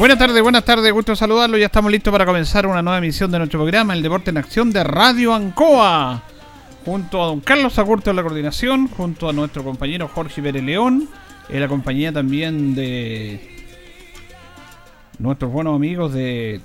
Buenas tardes, buenas tardes, gusto saludarlo. Ya estamos listos para comenzar una nueva emisión de nuestro programa, El Deporte en Acción de Radio Ancoa. Junto a don Carlos Agurto en la coordinación, junto a nuestro compañero Jorge Pérez León, en la compañía también de nuestros buenos amigos de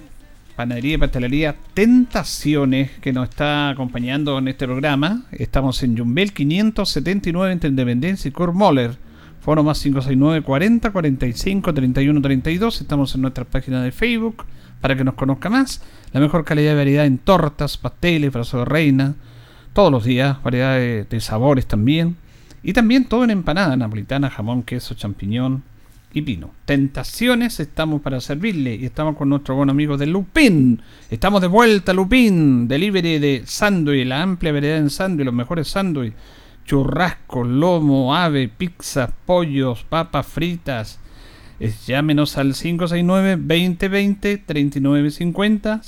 Panadería y Pastelería Tentaciones, que nos está acompañando en este programa. Estamos en Jumbel 579 entre Independencia y Moller. Foro más 569 40 45 31 32. Estamos en nuestra página de Facebook para que nos conozca más. La mejor calidad de variedad en tortas, pasteles, brazo de reina. Todos los días, variedad de, sabores también. Y también todo en empanada napolitana, jamón, queso, champiñón y pino. Tentaciones, estamos para servirle. Y estamos con nuestro buen amigo de Lupín. Estamos de vuelta, Lupín. Delivery de sándwich, la amplia variedad en sándwich, los mejores sándwiches churrasco, lomo, ave, pizza, pollos, papas fritas. Es, llámenos al 569-2020-3950,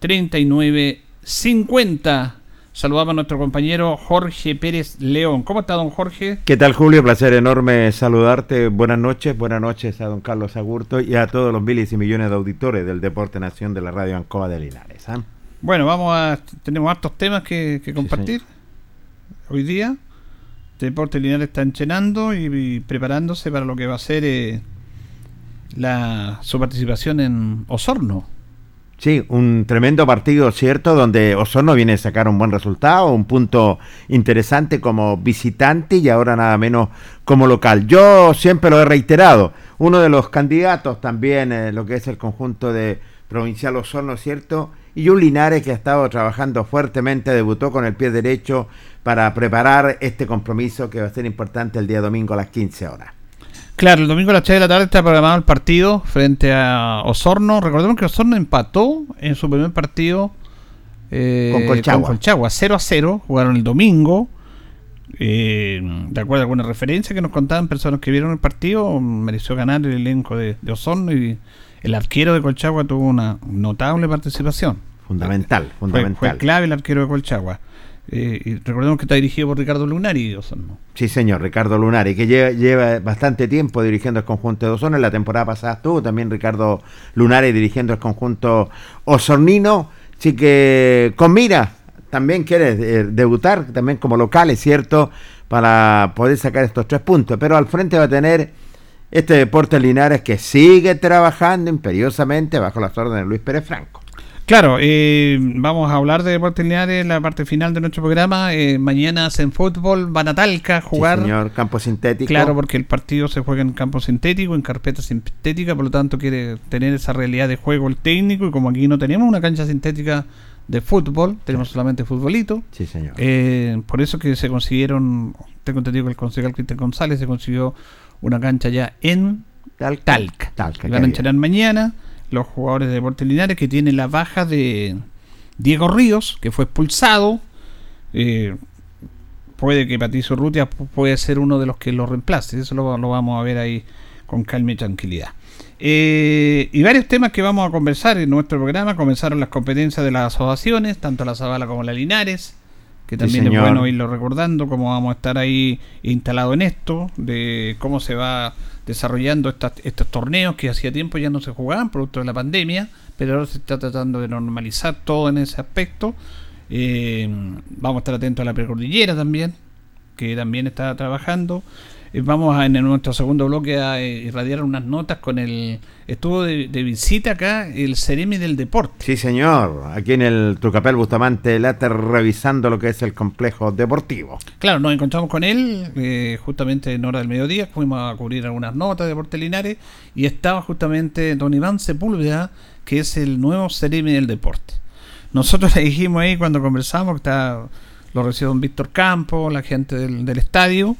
569-2020-3950. Saludamos a nuestro compañero Jorge Pérez León. ¿Cómo está, don Jorge? ¿Qué tal, Julio? Placer enorme saludarte. Buenas noches. Buenas noches a don Carlos Agurto y a todos los miles y millones de auditores del Deporte Nación de la Radio Ancoa de Linares. ¿ah? Bueno, vamos a. Tenemos hartos temas que, compartir hoy día. Deporte Lineal está enchenando y, preparándose para lo que va a ser eh, la, su participación en Osorno. Sí, un tremendo partido, ¿cierto? Donde Osorno viene a sacar un buen resultado, un punto interesante como visitante y ahora nada menos como local. Yo siempre lo he reiterado, uno de los candidatos también, en lo que es el conjunto de Provincial Osorno, ¿cierto? Y un Linares que ha estado trabajando fuertemente, debutó con el pie derecho para preparar este compromiso que va a ser importante el día domingo a las 15 horas. Claro, el domingo a las 6 de la tarde está programado el partido frente a Osorno. Recordemos que Osorno empató en su primer partido eh, con Colchagua. Con Colchagua, 0 a 0. Jugaron el domingo. Eh, de acuerdo a alguna referencia que nos contaban personas que vieron el partido, mereció ganar el elenco de, de Osorno y el arquero de Colchagua tuvo una notable participación. Fundamental, fundamental. Fue, clave el arquero de Colchagua. Eh, y recordemos que está dirigido por Ricardo Lunari, Osorno. Sí, señor, Ricardo Lunari, que lleva, lleva, bastante tiempo dirigiendo el conjunto de Osorno. En la temporada pasada estuvo también Ricardo Lunari dirigiendo el conjunto osornino. Así que con mira, también quiere eh, debutar, también como local, es cierto, para poder sacar estos tres puntos. Pero al frente va a tener este Deportes Linares que sigue trabajando imperiosamente bajo las órdenes de Luis Pérez Franco. Claro, eh, vamos a hablar de Deportes Linares en la parte final de nuestro programa. Eh, mañana en fútbol, van a Talca a jugar. Sí, señor, campo sintético. Claro, porque el partido se juega en campo sintético, en carpeta sintética, por lo tanto quiere tener esa realidad de juego el técnico y como aquí no tenemos una cancha sintética de fútbol, tenemos solamente futbolito. Sí, señor. Eh, por eso que se consiguieron, tengo entendido que el concejal Cristian González se consiguió una cancha ya en Talca. Talca, van a entrenar mañana los jugadores de Deportes Linares que tienen la baja de Diego Ríos, que fue expulsado. Eh, puede que Patricio Rutia puede ser uno de los que lo reemplace. Eso lo, vamos a ver ahí con calma y tranquilidad. Eh, y varios temas que vamos a conversar en nuestro programa. Comenzaron las competencias de las asociaciones, tanto la Zabala como la Linares, que también es bueno irlo recordando, cómo vamos a estar ahí instalado en esto, de cómo se va desarrollando estos torneos que hacía tiempo ya no se jugaban, producto de la pandemia, pero ahora se está tratando de normalizar todo en ese aspecto. Eh, vamos a estar atentos a la precordillera también, que también está trabajando. Eh, vamos a, en nuestro segundo bloque a eh, irradiar unas notas con el estuvo de, visita acá el Ceremi del Deporte. Sí, señor, aquí en el Trucapel Bustamante Láter revisando lo que es el complejo deportivo. Claro, nos encontramos con él eh, justamente en hora del mediodía, fuimos a cubrir algunas notas de Deporte Linares y estaba justamente don Iván Sepúlveda, que es el nuevo Ceremi del Deporte. Nosotros le dijimos ahí cuando conversamos que está, lo recibe don Víctor Campo, la gente del, del estadio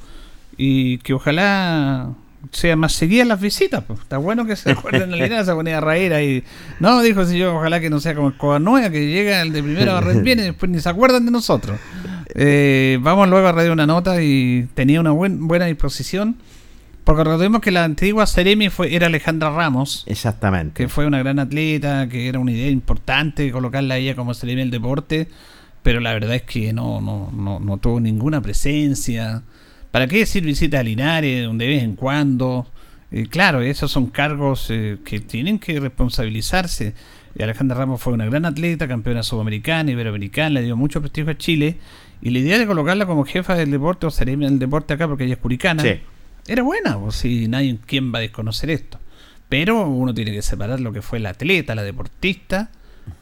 y que ojalá sea más seguida las visitas. Pues. Está bueno que se acuerden la se ponía a reír ahí. No, dijo si yo, ojalá que no sea como el Nueva, que llega el de primero a viene y después ni se acuerdan de nosotros. Eh, vamos luego a radio una nota y tenía una buena disposición. Porque recordemos que la antigua Seremi fue, era Alejandra Ramos. Exactamente. Que fue una gran atleta, que era una idea importante colocarla a ella como Seremi del deporte. Pero la verdad es que no, no, no, no tuvo ninguna presencia. ¿Para qué decir visita a Linares de vez en cuando? Eh, claro, esos son cargos eh, que tienen que responsabilizarse. Alejandra Ramos fue una gran atleta, campeona sudamericana, iberoamericana, le dio mucho prestigio a Chile. Y la idea de colocarla como jefa del deporte o seremi del deporte acá, porque ella es curicana, era buena, o si nadie quien va a desconocer esto. Pero uno tiene que separar lo que fue la atleta, la deportista,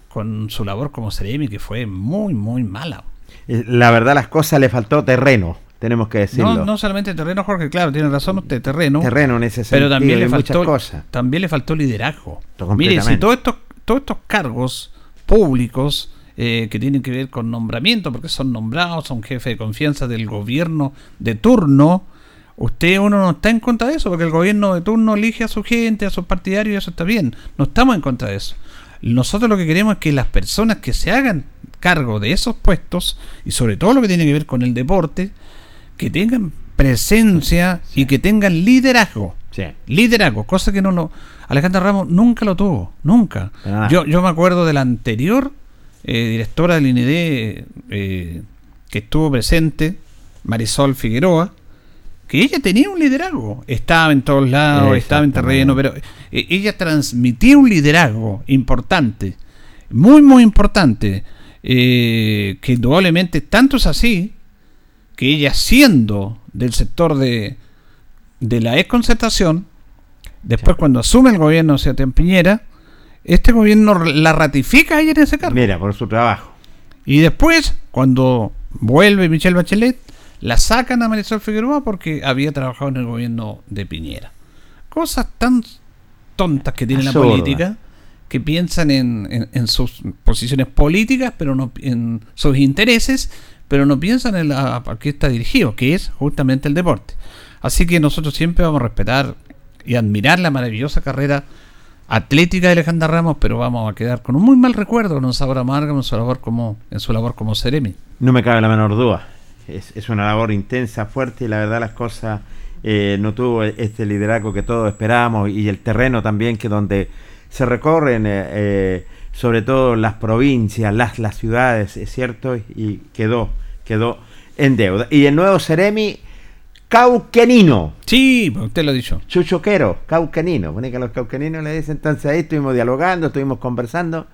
con su labor como seremi, que fue muy, muy mala. Eh, la verdad, las cosas le faltó terreno tenemos que decirlo. No, no solamente terreno, Jorge, claro, tiene razón usted, terreno. Terreno en ese sentido. Pero también le faltó, cosas. también le faltó liderazgo. Mire, si todos estos, todos estos cargos públicos eh, que tienen que ver con nombramiento, porque son nombrados, son jefes de confianza del gobierno de turno, usted uno no está en contra de eso, porque el gobierno de turno elige a su gente, a sus partidarios, y eso está bien. No estamos en contra de eso. Nosotros lo que queremos es que las personas que se hagan cargo de esos puestos, y sobre todo lo que tiene que ver con el deporte, que tengan presencia y que tengan liderazgo. Liderazgo, cosa que no lo. Alejandra Ramos nunca lo tuvo, nunca. Yo, yo me acuerdo de la anterior eh, directora del INED eh, que estuvo presente, Marisol Figueroa, que ella tenía un liderazgo. Estaba en todos lados, estaba en terreno, pero eh, ella transmitía un liderazgo importante, muy, muy importante. que indudablemente tanto es así que ella siendo del sector de, de la exconcertación, después cuando asume el gobierno de Sebastián Piñera, este gobierno la ratifica a ella en ese cargo. Mira, por su trabajo. Y después, cuando vuelve Michelle Bachelet, la sacan a Marisol Figueroa porque había trabajado en el gobierno de Piñera. Cosas tan tontas que tiene la política que piensan en, en, sus posiciones políticas, pero no en sus intereses, pero no piensan en la, a qué está dirigido, que es justamente el deporte. Así que nosotros siempre vamos a respetar y admirar la maravillosa carrera atlética de Alejandra Ramos, pero vamos a quedar con un muy mal recuerdo, un sabor amargo en su labor como, en Ceremi. No me cabe la menor duda. Es, una labor intensa, fuerte y la verdad las cosas eh, no tuvo este liderazgo que todos esperábamos y el terreno también que donde se recorren eh, eh, sobre todo las provincias, las, las ciudades, es cierto, y quedó, quedó en deuda. Y el nuevo Ceremi, Cauquenino. Sí, usted lo ha dicho. Chuchoquero, Cauquenino. Pone que los cauqueninos le dicen, entonces ahí estuvimos dialogando, estuvimos conversando.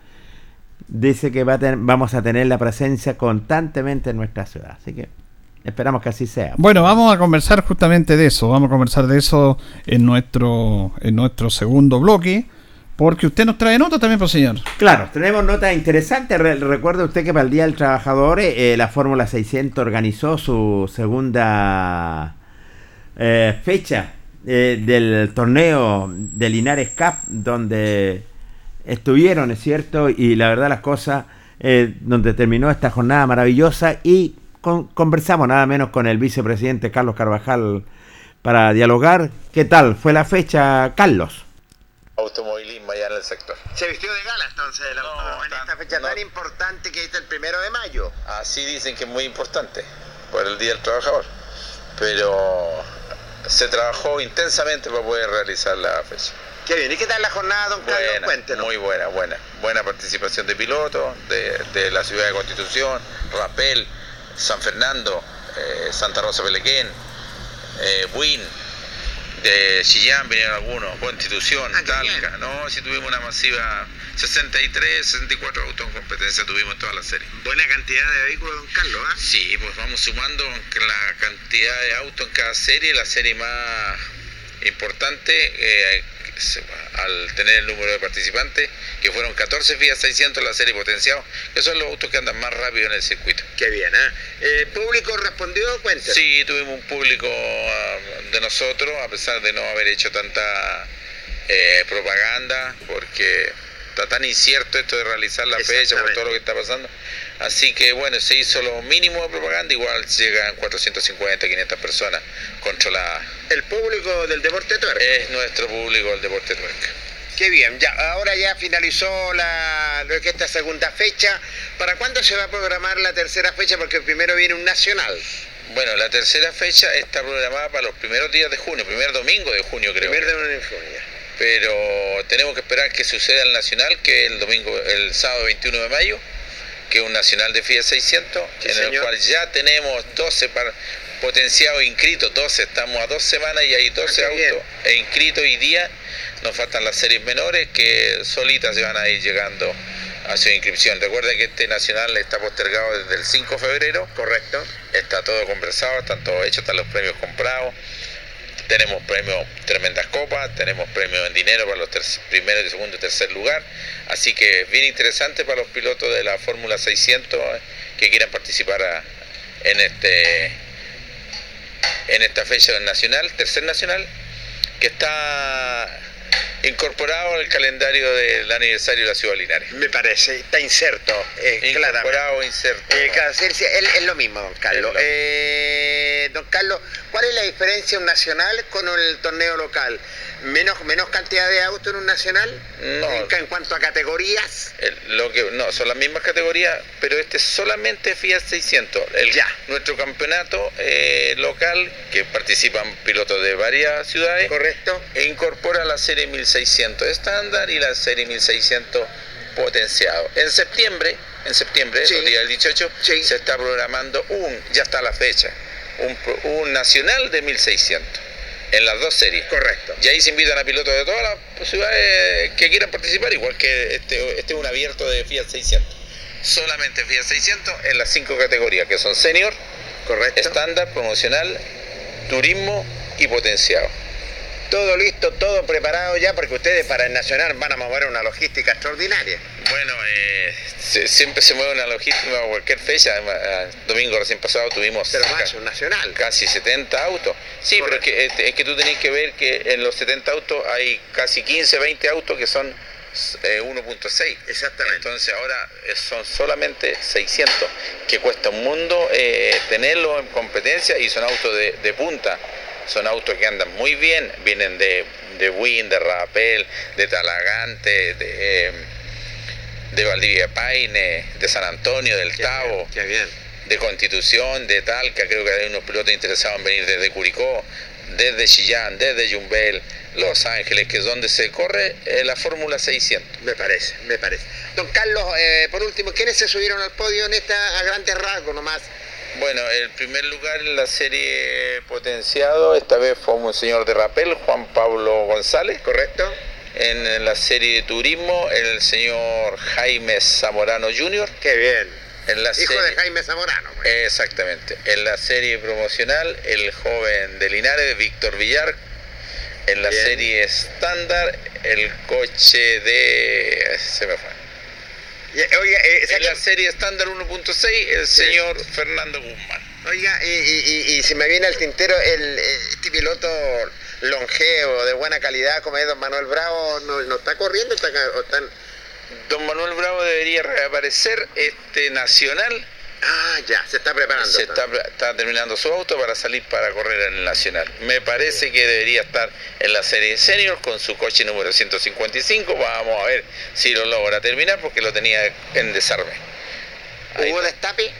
Dice que va a ten- vamos a tener la presencia constantemente en nuestra ciudad. Así que esperamos que así sea. Bueno, vamos a conversar justamente de eso. Vamos a conversar de eso en nuestro, en nuestro segundo bloque. Porque usted nos trae nota también, pues señor. Claro, tenemos notas interesantes. Re- recuerda usted que para el Día del Trabajador eh, la Fórmula 600 organizó su segunda eh, fecha eh, del torneo de Linares Cup, donde estuvieron, es cierto, y la verdad las cosas, eh, donde terminó esta jornada maravillosa y con- conversamos nada menos con el vicepresidente Carlos Carvajal para dialogar. ¿Qué tal fue la fecha, Carlos? Automovilismo allá en el sector. Se vistió de gala entonces el No, en tan- esta fecha no. tan importante que es el primero de mayo. Así dicen que es muy importante por el Día del Trabajador, pero se trabajó intensamente para poder realizar la fecha. Qué bien, ¿y qué tal la jornada, don Carlos? Buena, Cuéntenos. muy buena, buena. Buena participación de pilotos de, de la ciudad de Constitución, Rapel, San Fernando, eh, Santa Rosa Pelequén, eh, Buin, de Chillán vinieron algunos, Constitución, Ah, Talca. No, sí tuvimos una masiva 63, 64 autos en competencia tuvimos en toda la serie. Buena cantidad de vehículos, don Carlos, ¿ah? Sí, pues vamos sumando la cantidad de autos en cada serie, la serie más importante eh, al tener el número de participantes, que fueron 14 Fiat 600 la serie potenciado, que son los autos que andan más rápido en el circuito. Qué bien, ¿ah? ¿El público respondió? Cuéntenos. Sí, tuvimos un público ah, de nosotros, a pesar de no haber hecho tanta eh, propaganda, porque está tan incierto esto de realizar la fecha por todo lo que está pasando. Así que bueno, se hizo lo mínimo de propaganda, igual llegan 450, 500 personas controladas. El público del deporte tuerca. Es nuestro público el deporte tuerca. Qué bien, ya, ahora ya finalizó la, lo que esta segunda fecha. ¿Para cuándo se va a programar la tercera fecha? Porque primero viene un nacional. Bueno, la tercera fecha está programada para los primeros días de junio, primer domingo de junio creo. Primer que. de infunia. Pero tenemos que esperar que suceda el nacional, que es el domingo, el sábado 21 de mayo, que es un nacional de Fiat 600, Sí, en el señor. cual ya tenemos 12 par- potenciados inscritos, 12, estamos a dos semanas y hay 12 Ah, qué autos e inscritos hoy día, nos faltan las series menores que solitas se van a ir llegando a su inscripción. Recuerda que este nacional está postergado desde el 5 de febrero, Correcto. está todo conversado, están todos hechos, están los premios comprados. Tenemos premios, tremendas copas, tenemos premios en dinero para los primeros, segundo y tercer lugar. Así que es bien interesante para los pilotos de la Fórmula 600 eh, que quieran participar en este en esta fecha nacional, tercer nacional, que está incorporado al calendario del aniversario de la ciudad de Linares. Me parece, está inserto, eh, claramente. Incorporado, inserto. Eh, claro, sí, sí, es, es lo mismo, don Carlos. Es lo- Eh, don Carlos, ¿cuál es la diferencia un nacional con el torneo local? ¿Menos, menos cantidad de autos en un nacional? No. En, en cuanto a categorías. El- lo que no son las mismas categorías pero este es solamente Fiat 600 el Ya. nuestro campeonato eh, local que participan pilotos de varias ciudades ¿Correcto? e incorpora la serie 1600 estándar y la serie 1600 potenciado en septiembre en septiembre Sí. el día del 18 Sí. se está programando un ya está la fecha un, nacional de 1600 en las dos series Correcto. y ahí se invitan a pilotos de todas las ciudades que quieran participar, igual que este, este es un abierto de Fiat 600. Solamente Fiat 600 en las cinco categorías, que son senior, Correcto. estándar, promocional, turismo y potenciado. Todo listo, todo preparado ya, porque ustedes para el nacional van a mover una logística extraordinaria. Bueno, eh, se- siempre se mueve una logística a cualquier fecha. Eh, domingo recién pasado tuvimos Pero ca- más, un nacional. casi 70 autos. Sí, pero es que, es, que tú tenés que ver que en los 70 autos hay casi 15, 20 autos que son eh, 1.6. Exactamente. Entonces ahora eh, son solamente 600, que cuesta un mundo eh, tenerlos en competencia y son autos de, de punta. Son autos que andan muy bien, vienen de, de Win, de Rapel, de Talagante, de, eh, de Valdivia Paine, de San Antonio, del Qué Tavo bien, Qué bien. de Constitución, de Talca, creo que hay unos pilotos interesados en venir desde Curicó, desde Chillán, desde Yumbel, Los Ángeles, que es donde se corre eh, la Fórmula 600. Me parece, me parece. Don Carlos, eh, por último, ¿quiénes se subieron al podio en esta a grandes rasgos nomás? Bueno, el primer lugar en la serie potenciado, esta vez fue un señor de rapel, Juan Pablo González. ¿Correcto? En la serie de turismo, el señor Jaime Zamorano Jr. Qué bien. En la Hijo de Jaime Zamorano. pues. Exactamente. En la serie promocional, el joven de Linares, Víctor Villar. En la Bien. serie estándar, el coche de... Se me fue. Y, Oiga, eh, En la serie estándar 1.6, el Sí. señor Fernando Guzmán. Oiga, y, y, y, y se me viene al tintero el, eh, este piloto longevo, de buena calidad, como es don Manuel Bravo, ¿no, no está corriendo? ¿Está, o están- Don Manuel Bravo debería reaparecer este nacional. Ah, ya, se está preparando. Se está, está terminando su auto para salir para correr en el nacional. Me parece que debería estar en la serie senior con su coche número 155. Vamos a ver si lo logra terminar porque lo tenía en desarme. Ahí ¿Hubo destape?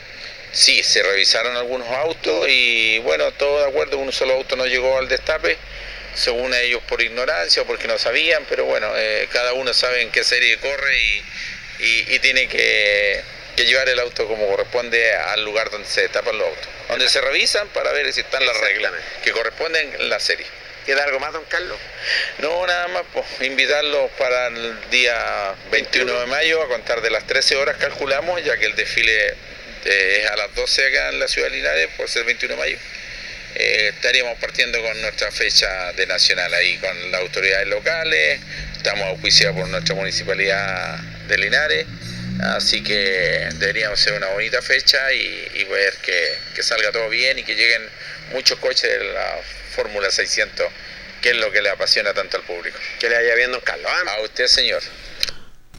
Sí, se revisaron algunos autos y bueno, todo de acuerdo, un solo auto no llegó al destape, según ellos por ignorancia o porque no sabían, pero bueno, eh, cada uno sabe en qué serie corre y, y- y tiene que, que llevar el auto como corresponde al lugar donde se destapan los autos, donde se revisan para ver si están las reglas que corresponden en la serie. ¿Queda algo más, don Carlos? No, nada más, pues, invitarlos para el día 21 de mayo a contar de las 13 horas, calculamos, ya que el desfile eh, es a las 12 acá en la ciudad de Linares, por ser 21 de mayo. Eh, estaríamos partiendo con nuestra fecha de nacional ahí, con las autoridades locales, estamos auspiciados por nuestra municipalidad de Linares, así que deberíamos ser una bonita fecha y, y ver que, que salga todo bien y que lleguen muchos coches de la Fórmula 600, que es lo que le apasiona tanto al público. Que le vaya bien, don Carlos. ¿ah? A usted, señor.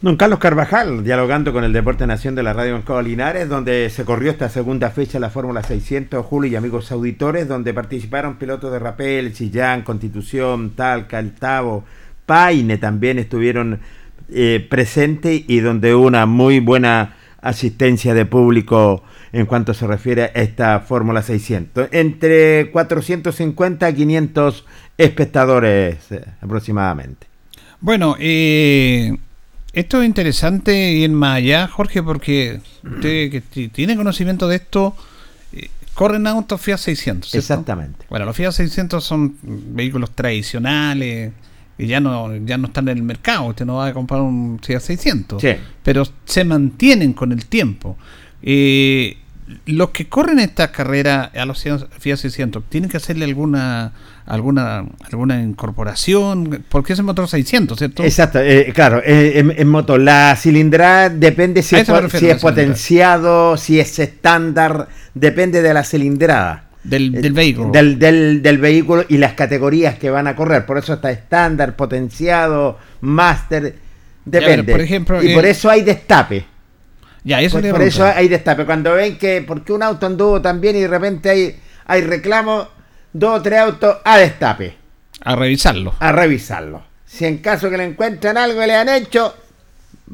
Don Carlos Carvajal, dialogando con el Deporte Nación de la Radio Banco Linares, donde se corrió esta segunda fecha de la Fórmula 600, Julio y amigos auditores, donde participaron pilotos de Rapel, Chillán, Constitución, Talca, Altavo, Paine también estuvieron eh, presentes y donde hubo una muy buena asistencia de público en cuanto se refiere a esta Fórmula 600. Entre 450 a 500 espectadores eh, aproximadamente. Bueno, eh, esto es interesante ir más allá, Jorge, porque usted que tiene conocimiento de esto, eh, corren autos Fiat 600. ¿cierto? Exactamente. Bueno, los Fiat 600 son vehículos tradicionales y ya no, ya no están en el mercado. Usted no va a comprar un Fiat 600. Sí. Pero se mantienen con el tiempo. Eh, los que corren esta carrera a los Fiat 600, ¿tienen que hacerle alguna alguna alguna incorporación? Porque es el motor 600, ¿cierto? Exacto, eh, claro, en, en moto la cilindrada depende si es, refiero, si es potenciado, si es estándar, depende de la cilindrada. Del, Eh, del vehículo. Del, del- del vehículo y las categorías que van a correr. Por eso está estándar, potenciado, máster, depende. por ejemplo, y eh, por eso hay destape. ya, eso Por, a por eso hay destape. Cuando ven que, porque un auto anduvo tan bien y de repente hay, hay reclamo, dos o tres autos a destape. A revisarlo. a revisarlo. Si en caso que le encuentran algo que le han hecho,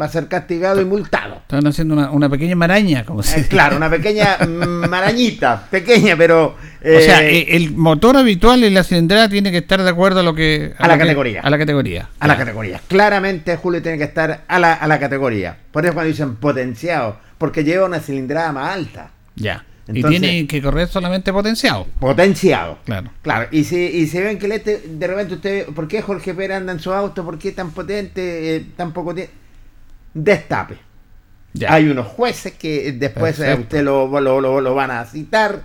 va a ser castigado y multado. Están haciendo una, una pequeña maraña, como se Eh, claro, una pequeña marañita, pequeña, pero... O sea, eh, eh, el motor habitual en la cilindrada tiene que estar de acuerdo a lo que A la que- categoría. a la categoría. a la categoría. Claramente Julio tiene que estar a la, a la categoría. Por eso cuando dicen potenciado, porque lleva una cilindrada más alta. Ya. Entonces- y tiene que correr solamente potenciado. Potenciado. Claro. Claro, y si, y si ven que el este, de repente usted, ¿por qué Jorge Pérez anda en su auto? ¿Por qué tan potente, eh, tan poco tiene? Destape. Ya. Hay unos jueces que después eh, usted lo, lo, lo- lo van a citar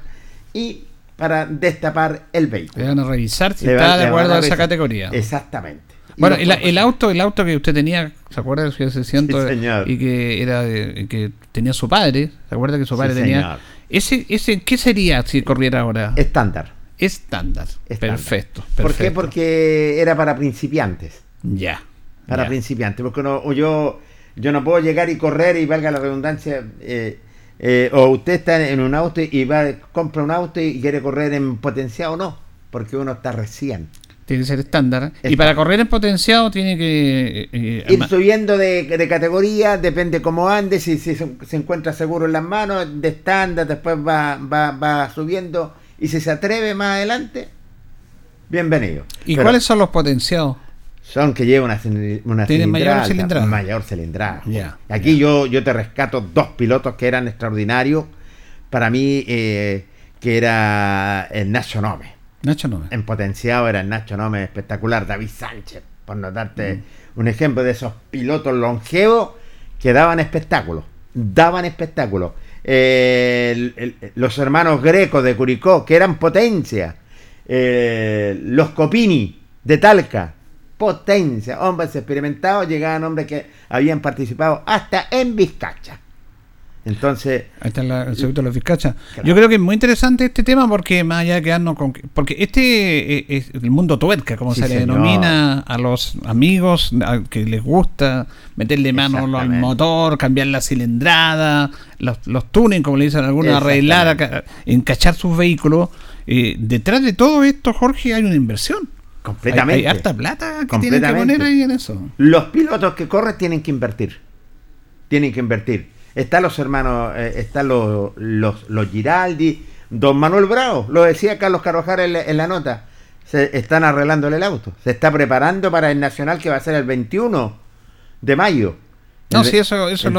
y para destapar el vehículo. Le van a revisar si Le está van- de acuerdo a esa categoría. Exactamente. Y Bueno, el, auto, el auto que usted tenía, ¿se acuerda de su 600 Sí, señor. y que era de- que tenía su padre? ¿Se acuerda que su Sí, padre tenía? señor. Ese, ese, ¿qué sería si corriera ahora? Estándar. Estándar. estándar. Perfecto, ¿Por qué? Porque era para principiantes. Ya. Para ya. principiantes. Porque no, o yo, yo no puedo llegar y correr y valga la redundancia. eh, eh, o usted está en un auto y va, compra un auto y quiere correr en potenciado o no. Porque uno está recién. Tiene que ser estándar. Y para correr en potenciado tiene que... eh, eh, Ir subiendo de, de categoría, depende cómo ande, si, si se, se encuentra seguro en las manos, de estándar, después va, va, va subiendo y si se atreve más adelante, bienvenido. ¿Y Pero cuáles son los potenciados? Son que lleva una, una Tienen mayor cilindrada. Mayor cilindrada. Aquí yo, yo te rescato dos pilotos que eran extraordinarios, para mí, eh, que era el Nacho Nome. Nacho Nome. En potenciado era el Nacho Nome espectacular. David Sánchez, por no darte mm. un ejemplo de esos pilotos longevos que daban espectáculos. Daban espectáculos. los hermanos grecos de Curicó, que eran potencia. los Copini de Talca, potencia. Hombres experimentados, llegaban hombres que habían participado hasta en Vizcacha. Entonces. Ahí está el circuito de los Vizcacha. Yo creo que es muy interesante este tema porque más allá de quedarnos con. Porque este es el mundo tuerca, como se le denomina a los amigos que les gusta meterle mano al motor, cambiar la cilindrada, los, los tuning, como le dicen algunos, arreglar, encachar sus vehículos. Eh, detrás de todo esto, Jorge, hay una inversión. Completamente. Hay, harta plata que tienen que poner ahí en eso. Los pilotos que corren tienen que invertir. Tienen que invertir. Están los hermanos, eh, están los, los, los, Giraldi, don Manuel Bravo, lo decía Carlos Carvajal en, la nota. Se están arreglándole el auto. Se está preparando para el Nacional que va a ser el 21 de mayo. No, sí, eso, eso,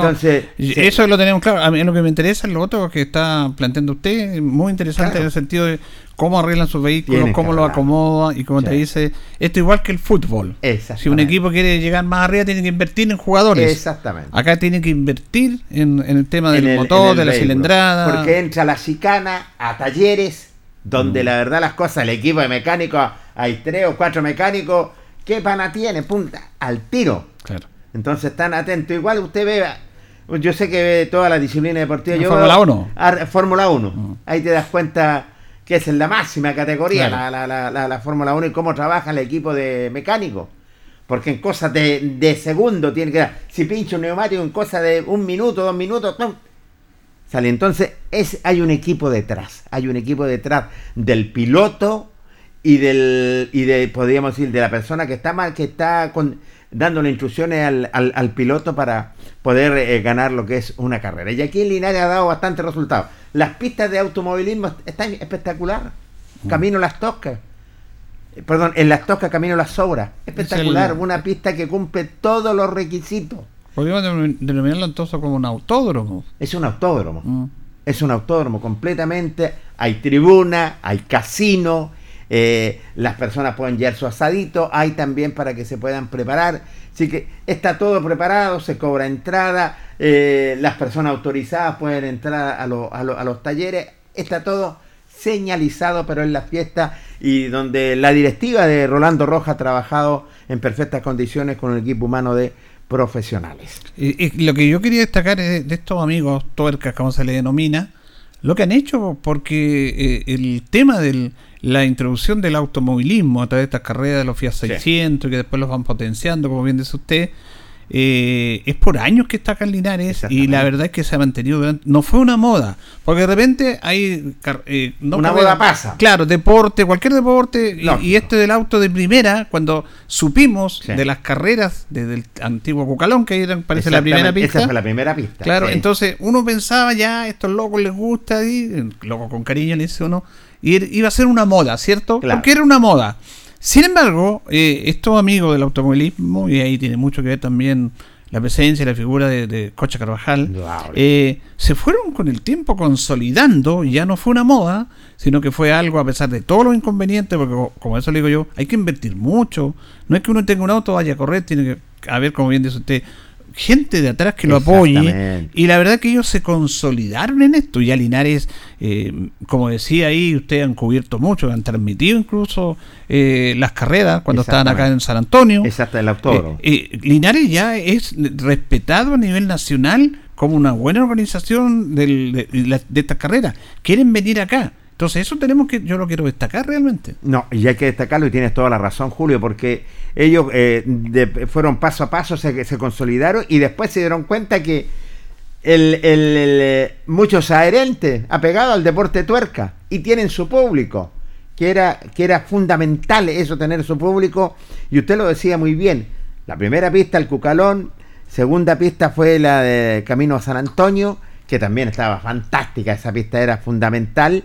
eso lo tenemos claro. A mí lo que me interesa es lo otro que está planteando usted, muy interesante en el sentido de cómo arreglan sus vehículos, cómo lo acomoda y como te dice, esto igual que el fútbol. Si un equipo quiere llegar más arriba, tiene que invertir en jugadores. Exactamente. Acá tiene que invertir en, el tema del motor, de la cilindrada. Porque entra la chicana a talleres, donde mm. la verdad las cosas, el equipo de mecánicos, hay tres o cuatro mecánicos, ¿qué pana tiene? Punta, al tiro. Entonces están atentos. Igual usted ve, yo sé que ve toda la disciplina deportiva. Fórmula 1. Fórmula 1. Mm. Ahí te das cuenta que es en la máxima categoría la, la, la, la, Fórmula 1 y cómo trabaja el equipo de mecánicos. Porque en cosas de, de segundo tiene que dar. Si pincha un neumático en cosas de un minuto, dos minutos, sale. Entonces es, hay un equipo detrás. Hay un equipo detrás del piloto y del y de podríamos decir de la persona que está mal que está con, dándole instrucciones al, al, piloto para poder eh, ganar lo que es una carrera y aquí en Linares ha dado bastante resultados las pistas de automovilismo están espectacular. Mm. Camino Las Toscas. Eh, perdón, en Las Toscas Camino Las Sobras. Espectacular. Una pista que cumple todos los requisitos. Podríamos denominarlo entonces como un autódromo. Es un autódromo. Mm. Es un autódromo completamente. Hay tribuna, hay casino. Eh, las personas pueden llevar su asadito. Hay también para que se puedan preparar. Así que está todo preparado, se cobra entrada, eh, las personas autorizadas pueden entrar a, a, los talleres, está todo señalizado, pero en la fiesta y donde la directiva de Rolando Roja ha trabajado en perfectas condiciones con el equipo humano de profesionales. Y, lo que yo quería destacar es de estos amigos tuercas, como se le denomina, lo que han hecho, porque eh, el tema de la introducción del automovilismo a través de estas carreras de los Fiat 600, que después los van potenciando, como bien dice usted, eh, es por años que está acá en Linares y la verdad es que se ha mantenido no fue una moda porque de repente hay eh, una moda pasa. claro deporte cualquier deporte y, este del auto de primera cuando supimos de las carreras desde el antiguo Cucalón que era, parece la primera pista esa fue la primera pista claro entonces uno pensaba ya estos locos les gusta y loco con cariño le dice uno y iba a ser una moda cierto porque era una moda sin embargo, eh, estos amigos del automovilismo, y ahí tiene mucho que ver también la presencia y la figura de, Cocha Carvajal, eh, se fueron con el tiempo consolidando, ya no fue una moda, sino que fue algo a pesar de todos los inconvenientes, porque como eso le digo yo, hay que invertir mucho, no es que uno tenga un auto, vaya a correr, tiene que, a ver, como bien dice usted, gente de atrás que lo apoye. Y la verdad que ellos se consolidaron en esto. Ya Linares, eh, como decía ahí, ustedes han cubierto mucho, han transmitido incluso eh, las carreras cuando estaban acá en San Antonio. Exacto, el autor. Eh, Linares ya es respetado a nivel nacional como una buena organización de, de estas carreras. Quieren venir acá. Entonces eso tenemos que, yo lo quiero destacar realmente. No, y hay que destacarlo y tienes toda la razón, Julio, porque ellos eh, fueron paso a paso, se, se consolidaron y después se dieron cuenta que el, el, muchos adherentes apegados al deporte tuerca y tienen su público, que era, que era fundamental eso, tener su público, y usted lo decía muy bien, la primera pista, el Cucalón, segunda pista fue la de Camino a San Antonio, que también estaba fantástica, esa pista era fundamental,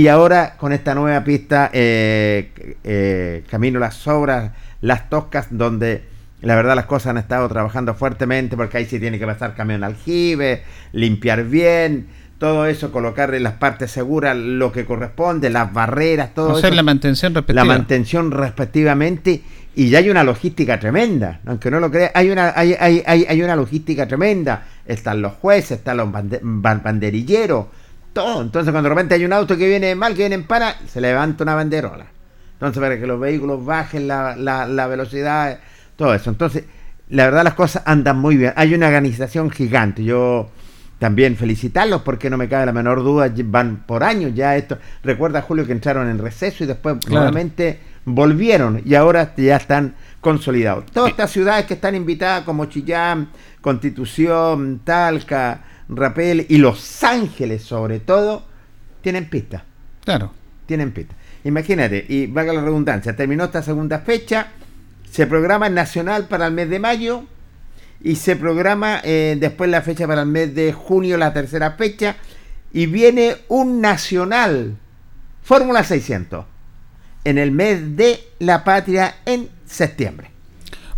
y ahora con esta nueva pista, eh, eh, Camino Las Sobras, Las Toscas, donde la verdad las cosas han estado trabajando fuertemente porque ahí sí tiene que pasar camión aljibe, limpiar bien, todo eso, colocar en las partes seguras lo que corresponde, las barreras, todo Hacer eso. la mantención la respectiva. mantención respectivamente y ya hay una logística tremenda, aunque no lo creas, hay una, hay, hay, hay, hay una logística tremenda, están los jueces, están los bande- ban- banderilleros, todo, entonces cuando de repente hay un auto que viene mal, que viene en para, se levanta una banderola, entonces para que los vehículos bajen la, la, la velocidad, todo eso, entonces la verdad las cosas andan muy bien, hay una organización gigante, yo también felicitarlos porque no me cabe la menor duda, van por años ya esto. Recuerda Julio que entraron en receso y después Claro. nuevamente volvieron y ahora ya están consolidados. Todas estas ciudades que están invitadas como Chillán, Constitución, Talca, Rapel y Los Ángeles sobre todo, tienen pistas, Claro. tienen pistas. Imagínate, y valga la redundancia, terminó esta segunda fecha, se programa el nacional para el mes de mayo y se programa eh, después la fecha para el mes de junio, la tercera fecha, y viene un nacional, Fórmula 600, en el mes de la patria en septiembre.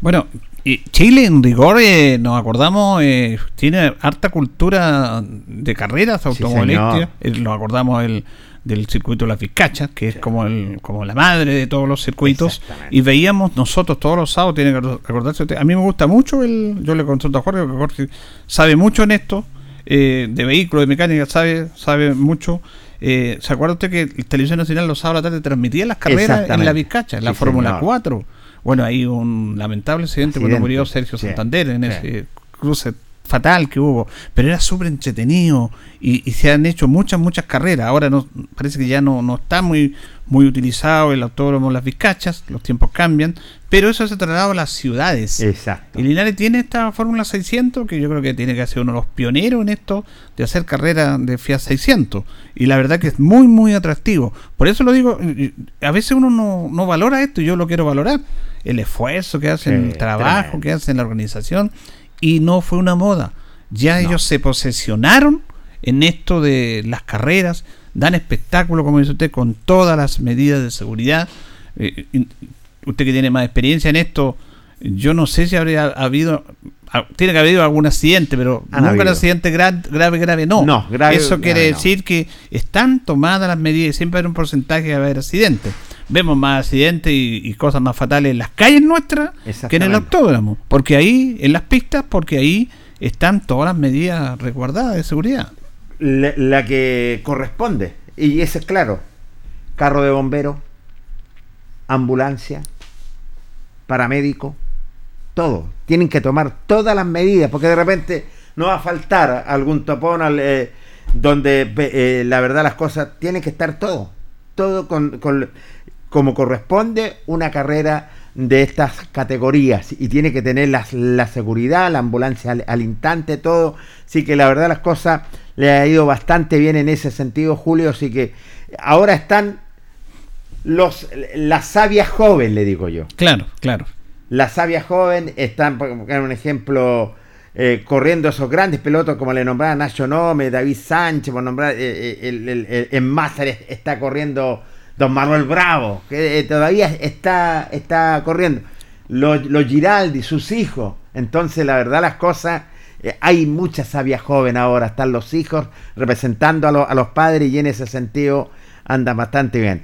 Bueno, y Chile en rigor, eh, nos acordamos, eh, tiene harta cultura de carreras Sí, automovilísticas. Eh, nos acordamos el, del circuito de las Vizcachas, que es como, el, como la madre de todos los circuitos. Y veíamos nosotros todos los sábados, tiene que acordarse usted. A mí me gusta mucho, el, yo le consulto a Jorge, porque Jorge sabe mucho en esto, eh, de vehículos, de mecánica, sabe, sabe mucho. Eh, ¿Se acuerda usted que el Televisión Nacional los sábados a la tarde transmitía las carreras en la Vizcacha, en la Sí, Fórmula señor. 4? Bueno, hay un lamentable accidente, cuando Accidente, murió Sergio sí, Santander en sí. ese cruce fatal que hubo, pero era súper entretenido y, y se han hecho muchas, muchas carreras. Ahora no parece que ya no, no está muy, muy utilizado el autódromo Las Vizcachas, los tiempos cambian, pero eso se ha trasladado a las ciudades. Exacto. Y Linares tiene esta Fórmula 600 que yo creo que tiene que ser uno de los pioneros en esto de hacer carrera de Fiat 600. Y la verdad que es muy, muy atractivo. Por eso lo digo, a veces uno no, no valora esto y yo lo quiero valorar. El esfuerzo que hacen, el trabajo tremendo. que hacen, la organización. Y no fue una moda. Ya ellos se posesionaron en esto de las carreras, dan espectáculo, como dice usted, con todas las medidas de seguridad. Eh, usted que tiene más experiencia en esto, yo no sé si habría habido, ha- tiene que haber habido algún accidente, pero Han nunca un accidente gra- grave, grave, no. No, grave, Eso quiere grave no. decir que están tomadas las medidas y siempre hay un porcentaje de haber accidentes. Vemos más accidentes y, y cosas más fatales en las calles nuestras que en el autódromo. Porque ahí, en las pistas, porque ahí están todas las medidas resguardadas de seguridad. La, la que corresponde, y ese es claro, carro de bombero, ambulancia, paramédico, todo. Tienen que tomar todas las medidas, porque de repente no va a faltar algún topón al, eh, donde eh, la verdad las cosas tienen que estar todo, todo con, con- como corresponde una carrera de estas categorías y tiene que tener las- la seguridad, la ambulancia al, instante, todo. Así que la verdad las cosas le ha ido bastante bien en ese sentido, Julio. Así que ahora están los la savia joven, le digo yo. Claro, claro. La savia joven están, por un ejemplo, eh, corriendo esos grandes pilotos como le nombraba Nacho Nome, David Sánchez, por nombrar, eh, eh, el, el- el- en es- está corriendo Don Manuel Bravo, que eh, todavía está, está corriendo. Los, los Giraldi, sus hijos. Entonces, la verdad, las cosas, hay mucha savia joven ahora, están los hijos representando a, lo- a los padres y en ese sentido andan bastante bien.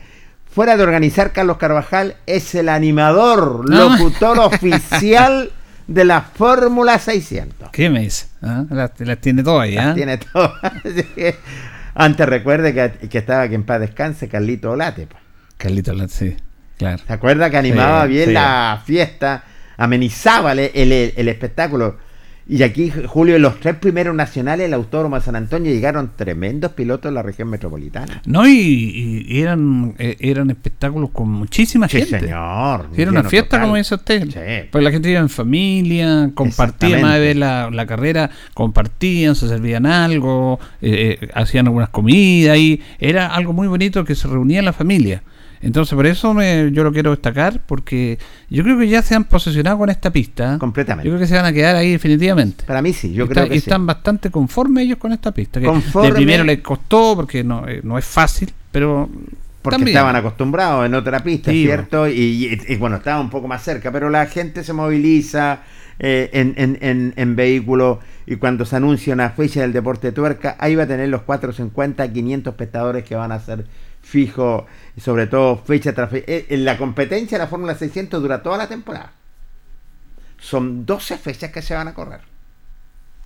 Fuera de organizar Carlos Carvajal, es el animador, Ah. locutor oficial de la Fórmula 600. ¿Qué me dice? ¿Ah? Las, las tiene todas ahí, Las ¿ah? Tiene que, Antes recuerde que, que estaba que en paz descanse Carlito Olate. po. Carlito, la- sí, claro. ¿Se acuerda que animaba Sí, bien sí. la fiesta? Amenizaba el, el- el espectáculo. Y aquí, Julio, en los tres primeros nacionales del Autódromo de San Antonio llegaron tremendos pilotos de la región metropolitana. No, y, eran, eh, eran espectáculos con muchísima Sí, gente. señor. Era una fiesta, total. como dice usted. Sí. Pues la gente iba en familia, compartía más de ver la, la carrera, compartían, se servían algo, eh, eh, hacían algunas comidas y era algo muy bonito que se reunía la familia. Entonces, por eso me- yo lo quiero destacar, porque yo creo que ya se han posesionado con esta pista. Completamente. Yo creo que se van a quedar ahí definitivamente. Para mí sí, yo creo que y sí. están bastante conformes ellos con esta pista. Que de primero les costó porque no, eh, no es fácil, pero porque También. estaban acostumbrados en otra pista, Sí, ¿cierto? Y, y- y, bueno, estaba un poco más cerca, pero la gente se moviliza eh, en, en, en, en vehículos y cuando se anuncia una fecha del deporte de tuerca, ahí va a tener los 450, 500 espectadores que van a ser fijos, y sobre todo fecha tras fecha. Eh, En la competencia la Fórmula 600 dura toda la temporada. Son 12 fechas que se van a correr.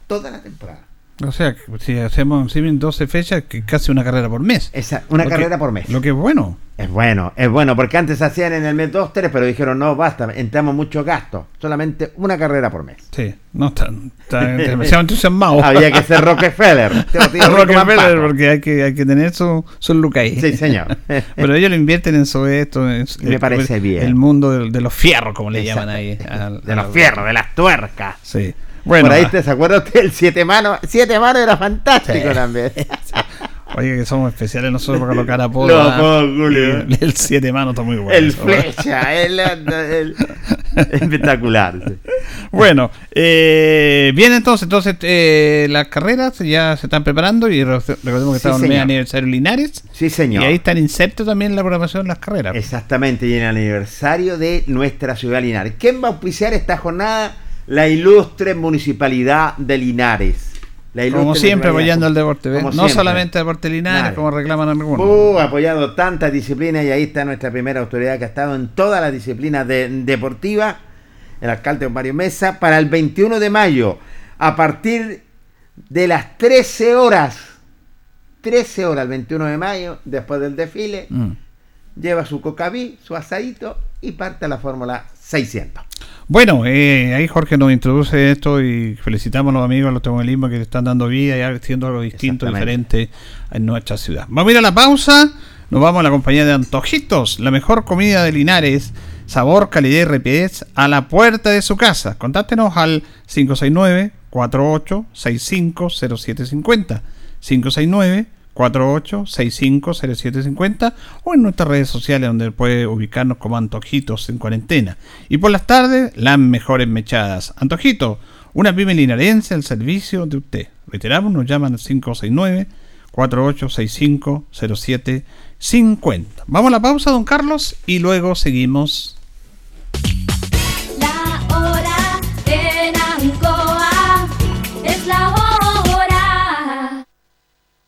Toda la temporada. O sea, si hacemos si bien 12 fechas, que casi una carrera por mes. Esa, una Lo que- carrera por mes. Lo que es bueno. Es bueno, es bueno, porque antes hacían en el mes 2, 3, pero dijeron, no, basta, entramos muchos gastos, solamente una carrera por mes. Sí, no están está demasiado entusiasmado. Había que ser Rockefeller. Rockefeller, porque hay que, hay que tener su, su look ahí. Sí, señor. Pero ellos lo invierten en su esto. en Me parece el, bien. El mundo de, de los fierros, como le llaman ahí. De a los fierros, de las tuercas. Sí. Bueno, Por ahí ah, te, ¿se acuerda usted el siete manos? Siete manos era fantástico Sí. también. oye, que somos especiales nosotros para colocar apodos. Lo ah. apodo, Julio. El, el siete manos está muy bueno. el eso, flecha, el, el- espectacular. sí. Bueno, eh, bien entonces, entonces eh, las carreras ya se están preparando y re- recordemos que estamos en el aniversario Linares. Sí, señor. Y ahí están insertos también la programación de las carreras. Exactamente, y en el aniversario de nuestra ciudad Linares. ¿Quién va a auspiciar esta jornada? La ilustre municipalidad de Linares. La Como siempre apoyando al deporte, no siempre. solamente deporte Linares, como reclaman algunos. Uh, apoyado tantas disciplinas y ahí está nuestra primera autoridad que ha estado en todas las disciplinas de- deportivas, el alcalde Mario Mesa, para el 21 de mayo, a partir de las 13 horas, 13 horas el 21 de mayo, después del desfile, Mm. lleva su cocaví, su asadito y parte a la Fórmula 600. Bueno, eh, ahí Jorge nos introduce esto y felicitamos a los amigos de los automovilismo que le están dando vida y haciendo algo distinto, diferente en nuestra ciudad. Vamos a ir a la pausa, nos vamos a la compañía de Antojitos, la mejor comida de Linares, sabor, calidad y rapidez a la puerta de su casa. Contáctenos al 569-4865-0750. 569-4865-0750 o en nuestras redes sociales donde puede ubicarnos como Antojitos en cuarentena. Y por las tardes, las mejores mechadas. Antojito, una pyme linarense al servicio de usted. Reiteramos, nos llaman al 569-4865-0750. Vamos a la pausa, don Carlos, y luego seguimos.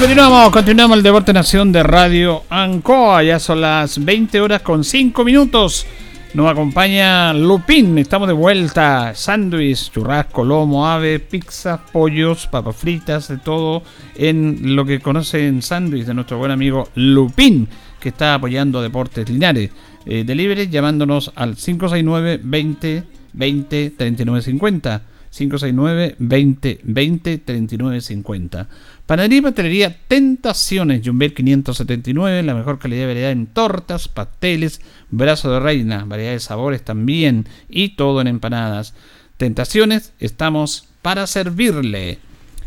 Continuamos, continuamos el Deporte Nación de Radio Ancoa. Ya son las 20 horas con 5 minutos. Nos acompaña Lupín. Estamos de vuelta. Sándwich, churrasco, lomo, ave, pizza, pollos, papas fritas, de todo en lo que conocen sándwich de nuestro buen amigo Lupín, que está apoyando a Deportes Linares. Eh, llamándonos al 569 20 20 39 50. 569 20 20 39 50. Panadería y Tentaciones, Jumbel 579, la mejor calidad de variedad en tortas, pasteles, brazo de reina, variedad de sabores también y todo en empanadas. Tentaciones, estamos para servirle.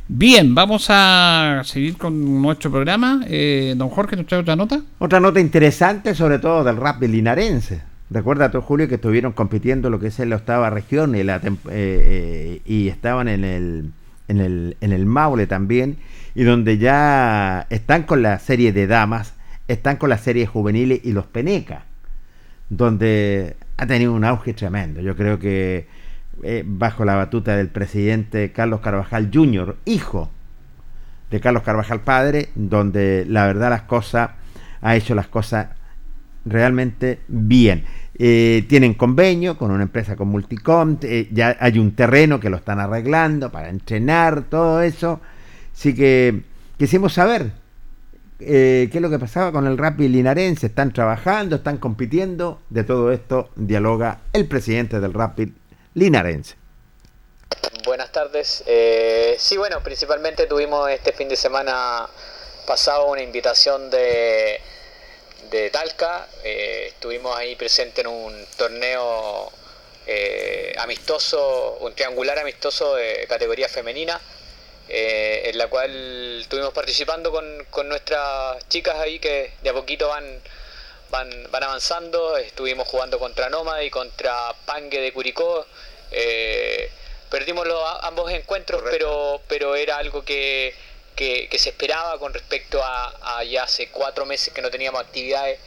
Bien, vamos a seguir con nuestro programa. Eh, don Jorge, ¿nos trae otra nota? Otra nota interesante, sobre todo del rap linarense. Recuerda tú, Julio, que estuvieron compitiendo lo que es en la octava región y, eh, eh, y estaban en el, en, el, en el Maule también, y donde ya están con la serie de damas, están con la serie juveniles y los Penecas, donde ha tenido un auge tremendo. Yo creo que eh, bajo la batuta del presidente Carlos Carvajal Jr., hijo de Carlos Carvajal padre, donde la verdad las cosas, ha hecho las cosas realmente bien. Eh, tienen convenio con una empresa con Multicom, eh, ya hay un terreno que lo están arreglando para entrenar, todo eso. Así que quisimos saber eh, qué es lo que pasaba con el rap linarense. Están trabajando, están compitiendo. De todo esto dialoga el presidente del rap linarense. Buenas tardes. Sí, bueno, principalmente tuvimos este fin de semana pasado una invitación de, de Talca. Eh, estuvimos ahí presentes en un torneo eh, amistoso, un triangular amistoso de categoría femenina, eh, en la cual estuvimos participando con, con nuestras chicas ahí que de a poquito van, van, van avanzando. Estuvimos jugando contra Nómada y contra Pangue de Curicó. Perdimos los, ambos encuentros, pero, pero era algo que, que, se esperaba con respecto a, a, ya hace cuatro meses que no teníamos actividades.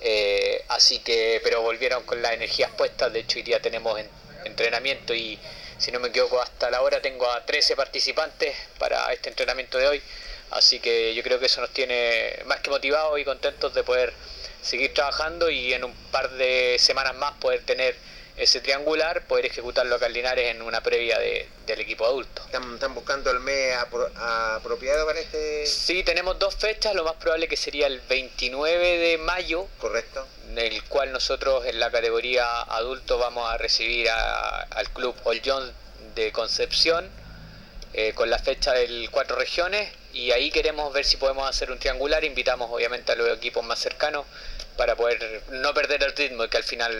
Eh, así que, pero volvieron con las energías puestas. De hecho, hoy día tenemos en, entrenamiento y, si no me equivoco, hasta la hora tengo a 13 participantes para este entrenamiento de hoy. Así que yo creo que eso nos tiene más que motivados y contentos de poder seguir trabajando y en un par de semanas más poder tener ese triangular, poder ejecutarlo acá en Linares en una previa de, del equipo adulto. ¿Están, están buscando el mes apro apropiado para este...? Sí, tenemos dos fechas, lo más probable que sería el 29 de mayo. Correcto. En el cual nosotros en la categoría adulto vamos a recibir a, al club Olllón de Concepción eh, con la fecha del cuatro regiones y ahí queremos ver si podemos hacer un triangular, invitamos obviamente a los equipos más cercanos para poder no perder el ritmo y que al final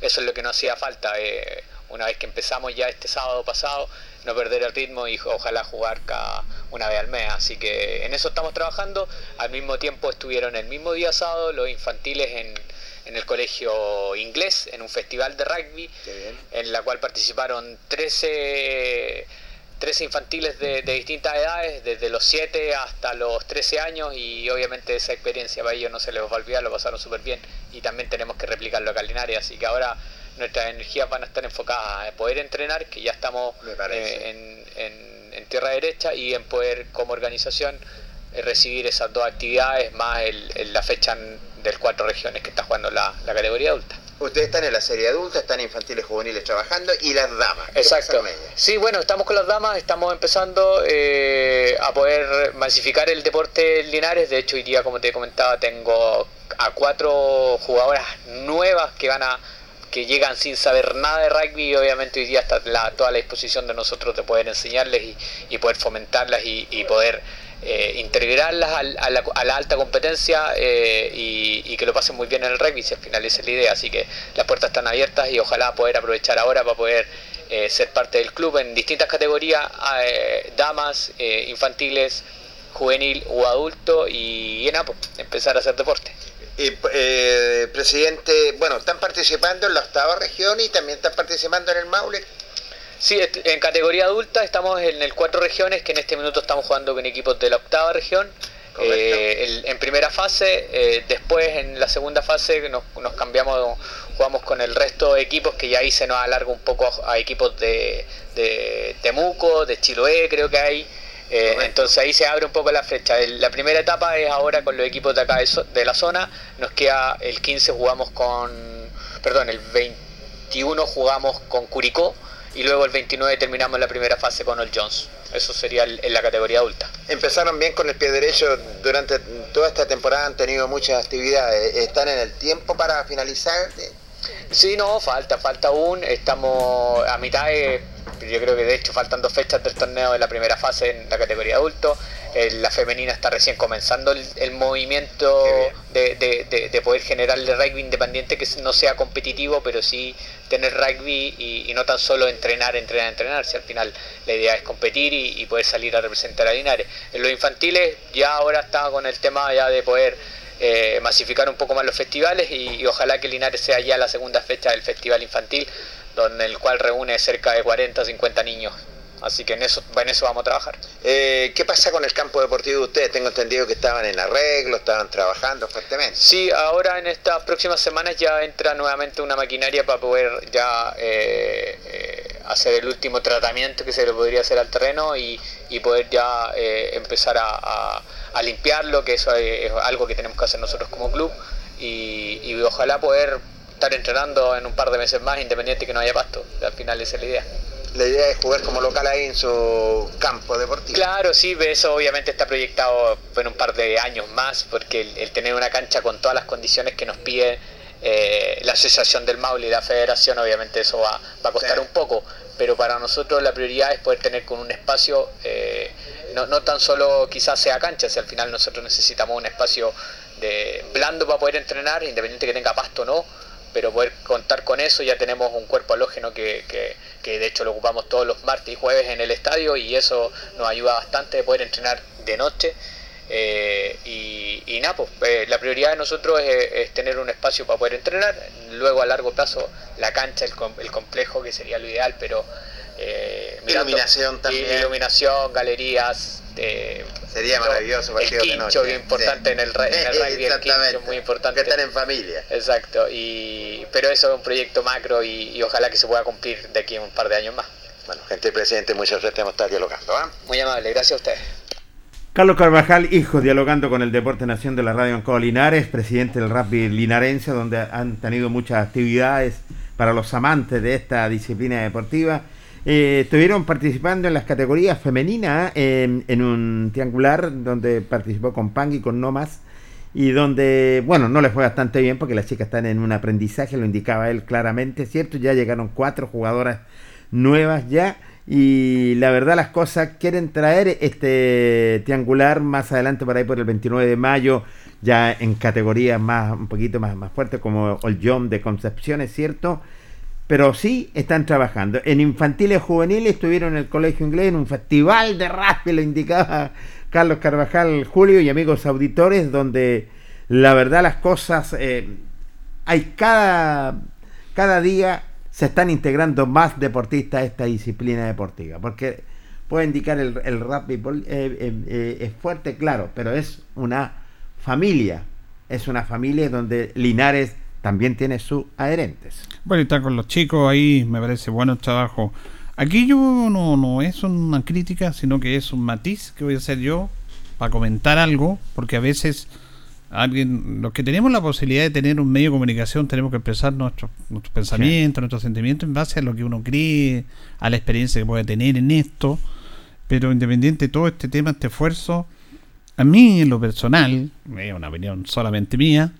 eso es lo que nos hacía falta, eh, una vez que empezamos ya este sábado pasado, no perder el ritmo y ojalá jugar cada una vez al mes. Así que en eso estamos trabajando. Al mismo tiempo estuvieron el mismo día sábado los infantiles en, en el colegio inglés, en un festival de rugby, en la cual participaron 13 13 infantiles de, distintas edades, desde los 7 hasta los 13 años y obviamente esa experiencia para ellos no se les va a olvidar, lo pasaron súper bien y también tenemos que replicarlo acá en Linares, así que ahora nuestras energías van a estar enfocadas en poder entrenar, que ya estamos eh, en, tierra derecha y en poder como organización eh, recibir esas dos actividades más el, la fecha del cuatro regiones que está jugando la categoría adulta. Ustedes están en la serie adulta, están infantiles juveniles trabajando y las damas. Exacto. Sí, bueno, estamos con las damas, estamos empezando eh, a poder masificar el deporte en Linares. De hecho, hoy día, como te comentaba, tengo a cuatro jugadoras nuevas que van a que llegan sin saber nada de rugby y obviamente hoy día está la, toda la disposición de nosotros de poder enseñarles y, poder fomentarlas y poder eh, integrarlas a, la, alta competencia eh, y, que lo pasen muy bien en el rugby, si al final esa es la idea. Así que las puertas están abiertas y ojalá poder aprovechar ahora para poder eh, ser parte del club en distintas categorías, damas, infantiles, juvenil o adulto y en APO, empezar a hacer deporte. Presidente, bueno, están participando en la octava región y también están participando en el Maule. Sí, en categoría adulta estamos en el cuatro regiones, que en este minuto estamos jugando con equipos de la octava región. Eh, en primera fase, eh, después en la segunda fase nos, cambiamos, jugamos con el resto de equipos que ya ahí se nos alarga un poco a, equipos de, Temuco, de Chiloé creo que hay. Eh, entonces ahí se abre un poco la flecha. La primera etapa es ahora con los equipos de acá de, la zona. Nos queda el 15 jugamos con, perdón, el 21 jugamos con Curicó y luego el 29 terminamos la primera fase con el Jones. Eso sería en la categoría adulta. Empezaron bien con el pie derecho, durante toda esta temporada han tenido muchas actividades. ¿Están en el tiempo para finalizar? Sí, no, falta, falta aún. Estamos a mitad de yo creo que de hecho faltan dos fechas del torneo de la primera fase en la categoría adulto. la femenina está recién comenzando el, movimiento de, poder generar el rugby independiente que no sea competitivo, pero sí tener rugby y, no tan solo entrenar, entrenar, entrenar. Si al final la idea es competir y, poder salir a representar a Linares. En los infantiles ya ahora está con el tema ya de poder eh, masificar un poco más los festivales y, y, ojalá que Linares sea ya la segunda fecha del festival infantil donde el cual reúne cerca de 40 50 niños. Así que en eso, en eso vamos a trabajar. Eh, ¿Qué pasa con el campo deportivo de ustedes? Tengo entendido que estaban en arreglo, estaban trabajando fuertemente. Sí, ahora en estas próximas semanas ya entra nuevamente una maquinaria para poder ya eh, eh, hacer el último tratamiento que se le podría hacer al terreno y, poder ya empezar a, limpiarlo, que eso es algo que tenemos que hacer nosotros como club y ojalá poder estar entrenando en un par de meses más, independiente que no haya pasto. Al final esa es la idea. La idea es jugar como local ahí en su campo deportivo. Claro, sí, eso obviamente está proyectado en un par de años más, porque el, tener una cancha con todas las condiciones que nos pide eh, la Asociación del Maule y la Federación, obviamente eso va, a costar un poco, pero para nosotros la prioridad es poder tener con un espacio, eh, no, no tan solo quizás sea cancha, si al final nosotros necesitamos un espacio de blando para poder entrenar, independiente que tenga pasto o no, pero poder contar con eso ya tenemos un cuerpo halógeno que, que, de hecho lo ocupamos todos los martes y jueves en el estadio y eso nos ayuda bastante de poder entrenar de noche. Eh, y, y nada, pues, eh, la prioridad de nosotros es, tener un espacio para poder entrenar, luego a largo plazo la cancha, el, el complejo que sería lo ideal, pero eh, iluminación también. Iluminación, galerías. Eh, Sería maravilloso el quincho, importante en el, en el rugby, el muy importante. Que están en familia. Exacto, y, pero eso es un proyecto macro y, ojalá que se pueda cumplir de aquí a un par de años más. Bueno, gente presidente, muchas gracias por estar dialogando. ¿eh? Muy amable, gracias a ustedes. Carlos Carvajal, hijo, dialogando con el Deporte Nación de la Radio Ancoa Linares, presidente del rugby linarense, donde han tenido muchas actividades para los amantes de esta disciplina deportiva eh, estuvieron participando en las categorías femeninas en, un triangular donde participó con Pang y con No Más y donde, bueno, no les fue bastante bien porque las chicas están en un aprendizaje, lo indicaba él claramente, ¿cierto? Ya llegaron cuatro jugadoras nuevas ya y la verdad las cosas quieren traer este triangular más adelante por ahí por el 29 de mayo ya en categorías más un poquito más, más fuertes como el John de Concepción, es cierto pero sí están trabajando. En infantiles juveniles estuvieron en el colegio inglés en un festival de rugby, lo indicaba Carlos Carvajal Julio y amigos auditores, donde la verdad las cosas eh, hay cada, cada día se están integrando más deportistas a esta disciplina deportiva, porque puede indicar el, el rugby eh, eh, eh, es fuerte, claro, pero es una familia, es una familia donde Linares también tiene sus adherentes. Bueno, está con los chicos ahí, me parece bueno el trabajo. Aquí yo no, no es una crítica, sino que es un matiz que voy a hacer yo para comentar algo, porque a veces alguien, los que tenemos la posibilidad de tener un medio de comunicación, tenemos que expresar nuestros nuestros pensamientos, nuestros sentimientos en base a lo que uno cree, a la experiencia que puede tener en esto. Pero independiente de todo este tema, este esfuerzo, a mí en lo personal, es una opinión solamente mía,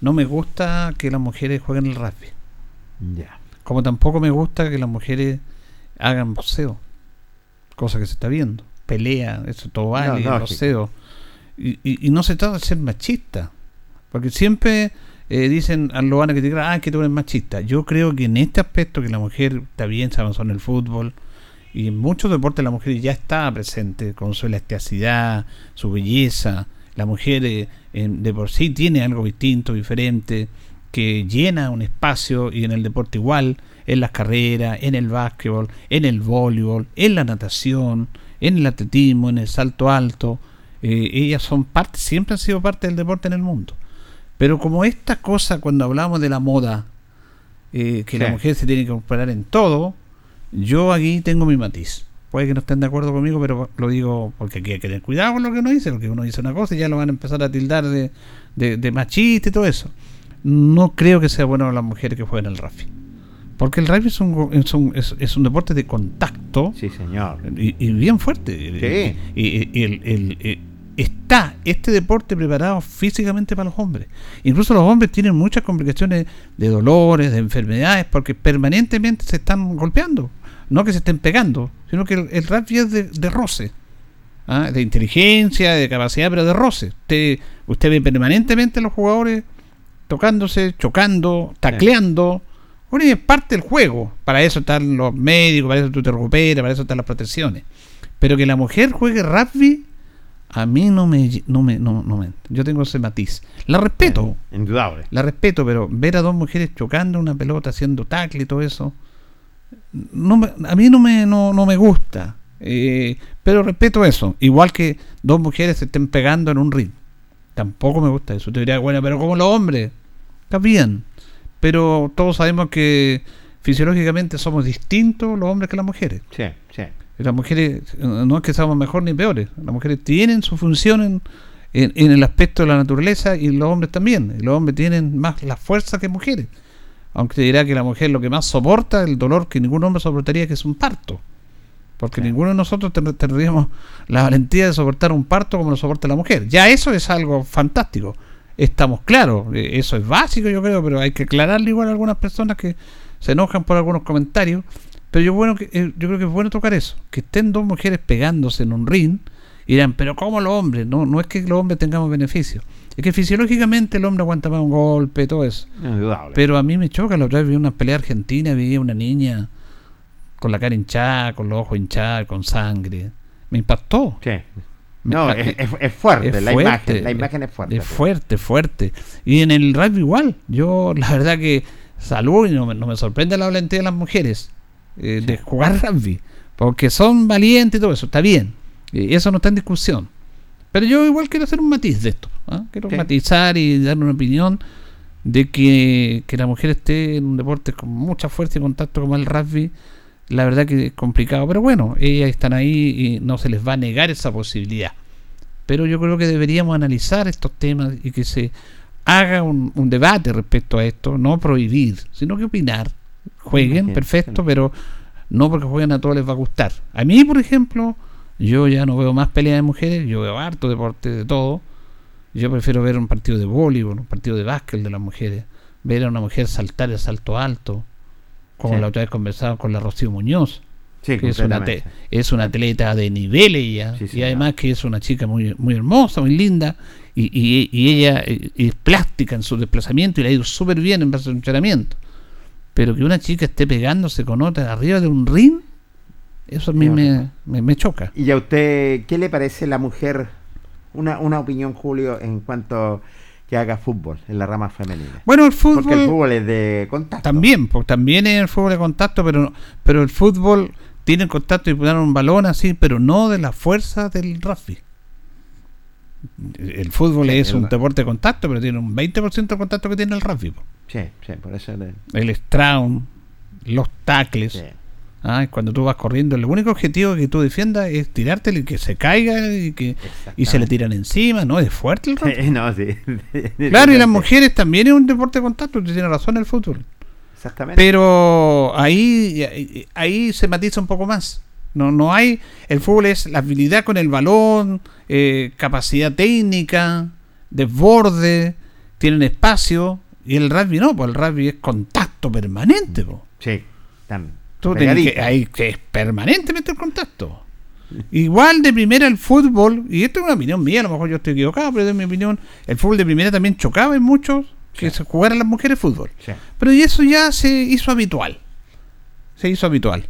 no me gusta que las mujeres jueguen el rugby. Ya. Como tampoco me gusta que las mujeres hagan boxeo. Cosa que se está viendo. Pelea, eso todo vale, No, boxeo. Y, y- no se trata de ser machista. Porque siempre eh, dicen, a lo van a criticar, ah, que tú eres machista. Yo creo que en este aspecto que la mujer está bien, se avanzó en el fútbol. Y en muchos deportes la mujer ya está presente con su elasticidad, su belleza. La mujer eh, de por sí tiene algo distinto, diferente, que llena un espacio y en el deporte igual, en las carreras, en el básquetbol, en el voleibol, en la natación, en el atletismo, en el salto alto. Eh, ellas son parte, siempre han sido parte del deporte en el mundo. Pero como esta cosa, cuando hablamos de la moda, eh, que la mujer se tiene que comparar en todo, yo aquí tengo mi matiz. Puede que no estén de acuerdo conmigo, pero lo digo porque hay que tener cuidado con lo que uno dice, porque uno dice una cosa y ya lo van a empezar a tildar de, de, de machista y todo eso. No creo que sea bueno las mujeres que jueguen el rugby. Porque el rugby es un, es un, es- es un deporte de contacto Sí, señor. y, y bien fuerte. Sí. Y, y- y el- el- está este deporte preparado físicamente para los hombres. Incluso los hombres tienen muchas complicaciones de dolores, de enfermedades, porque permanentemente se están golpeando. No que se estén pegando, sino que el, el rugby es de, de roce. ¿ah? De inteligencia, de capacidad, pero de roce. Usted, usted ve permanentemente a los jugadores tocándose, chocando, tacleando. Bueno, y es parte del juego. Para eso están los médicos, para eso tú te recuperas, para eso están las protecciones. Pero que la mujer juegue rugby, a mí no me, no me, no, no me- Yo tengo ese matiz. La respeto, Indudable. la respeto, pero ver a dos mujeres chocando una pelota, haciendo tackle y todo eso, no me- a mí no me, no, no me gusta. Eh, pero respeto eso. Igual que dos mujeres se estén pegando en un ring. Tampoco me gusta eso. Te diría, bueno, pero como los hombres. Está bien. Pero todos sabemos que fisiológicamente somos distintos los hombres que las mujeres. Sí, sí. Las mujeres, no es que seamos mejor ni peores, las mujeres tienen su función en, en- en el aspecto de la naturaleza y los hombres también. Los hombres tienen más la fuerza que mujeres. Aunque te dirá que la mujer lo que más soporta, el dolor que ningún hombre soportaría, que es un parto. Porque ninguno de nosotros ten- tendríamos la valentía de soportar un parto como lo soporta la mujer. Ya eso es algo fantástico. Estamos claros, eh, eso es básico yo creo, pero hay que aclararle igual a algunas personas que se enojan por algunos comentarios. Pero yo, bueno que, eh, yo creo que es bueno tocar eso, que estén dos mujeres pegándose en un ring y dirán, pero ¿cómo los hombres? No, no es que los hombres tengamos beneficios, es que fisiológicamente el hombre aguanta más un golpe, todo eso. Indudable. Pero a mí me choca, la otra vez vi una pelea argentina, vi una niña con la cara hinchada, con los ojos hinchados, con sangre. Me impactó. Sí. No, es, es- es fuerte, Es la imagen. La imagen es fuerte. Es fuerte, fuerte. Y en el rugby igual. Yo, la verdad que salud y no me, no me sorprende la valentía de las mujeres eh, de jugar rugby. Porque son valientes y todo eso. Está bien. Y eso no está en discusión. Pero yo igual quiero hacer un matiz de esto. ¿ah? Quiero matizar y dar una opinión de que, que la mujer esté en un deporte con mucha fuerza y contacto como el rugby. La verdad que es complicado. Pero bueno, ellas están ahí y no se les va a negar esa posibilidad pero yo creo que deberíamos analizar estos temas y que se haga un, un debate respecto a esto, no prohibir, sino que opinar. Jueguen, Imagínate, perfecto, pero no porque jueguen a todos les va a gustar. A mí, por ejemplo, yo ya no veo más peleas de mujeres, yo veo harto deporte de todo. Yo prefiero ver un partido de voleibol, un partido de básquet de las mujeres, ver a una mujer saltar el salto alto, como Sí. la otra vez conversaba con la Rocío Muñoz Sí, que es una, es una atleta de nivel ella Sí, y además que es una chica muy muy hermosa muy linda y, y- y ella eh, es plástica en su desplazamiento y le ha ido súper bien en su entrenamiento Pero que una chica esté pegándose con otra arriba de un ring, eso a mí me, me, me choca. ¿Y a usted qué le parece la mujer? Una, una opinión, Julio, en cuanto que haga fútbol en la rama femenina. Bueno, el fútbol... Porque el fútbol es de contacto. También, pues también es el fútbol de contacto, pero pero el fútbol tiene contacto y dar un balón así, pero no de la fuerza del rugby. El fútbol Sí, es el un deporte de contacto, pero tiene un 20% de contacto que tiene el rugby. Sí, sí, por eso. le- El straum, los tackles. sí. Ah, cuando tú vas corriendo, el único objetivo que tú defiendas es tirártelo y que se caiga y que y se le tiran encima, ¿no? Es fuerte el no, sí. Claro, y las mujeres también es un deporte de contacto, usted tiene razón el fútbol. Exactamente. Pero ahí, ahí- ahí se matiza un poco más. No, no hay. El fútbol es la habilidad con el balón, eh, capacidad técnica, desborde, tienen espacio. Y el rugby no, pues el rugby es contacto permanente. po. Sí, tan Tú que, hay que es permanentemente el contacto. Igual de primera el fútbol, y esto es una opinión mía, a lo mejor yo estoy equivocado, pero de mi opinión, el fútbol de primera también chocaba en muchos que se jugaran las mujeres fútbol. Sí. Pero y eso ya se hizo habitual. Se hizo habitual.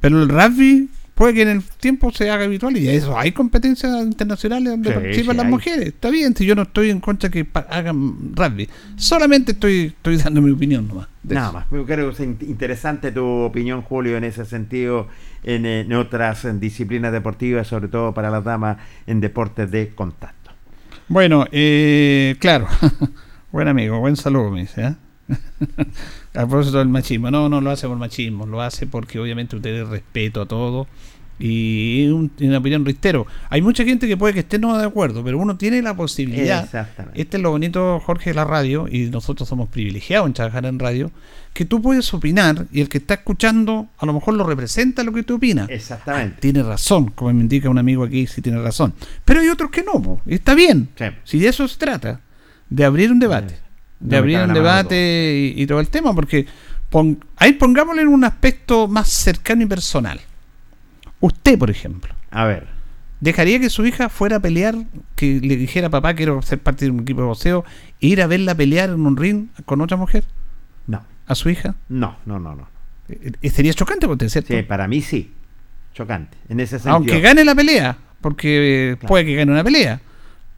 Pero el rugby puede que en el tiempo se haga habitual y eso hay competencias internacionales donde Sí, participan sí las hay. mujeres. Está bien, si yo no estoy en contra que hagan rugby. Solamente estoy, estoy dando mi opinión nomás. Nada eso. más. Creo que es in- interesante tu opinión, Julio, en ese sentido, en, eh, en otras disciplinas deportivas, sobre todo para las damas en deportes de contacto. Bueno, eh, claro. buen amigo, buen saludo, me dice. ¿eh? a propósito del machismo. No, no lo hace por machismo, lo hace porque obviamente usted tiene respeto a todo. Y un- una opinión reitero, hay mucha gente que puede que esté no de acuerdo, pero uno tiene la posibilidad. Exactamente. Este es lo bonito, Jorge, de la radio, y nosotros somos privilegiados en trabajar en radio, que tú puedes opinar y el que está escuchando a lo mejor lo representa lo que tú opinas. Exactamente. Tiene razón, como me indica un amigo aquí, si tiene razón. Pero hay otros que no, po, y está bien. Sí. Si de eso se trata, de abrir un debate. De abrir mano debate y, y todo el tema, porque pon- ahí pongámosle en un aspecto más cercano y personal. Usted, por ejemplo, A ver, ¿dejaría que su hija fuera a pelear, que le dijera papá quiero ser parte de un equipo de boxeo, e ir a verla pelear en un ring con otra mujer, no, a su hija? no, no, no, no. Eh, eh, Sería chocante, porque ¿cierto? Sí, para mí sí. Chocante. En ese sentido. Aunque gane la pelea, porque Claro. puede que gane una pelea.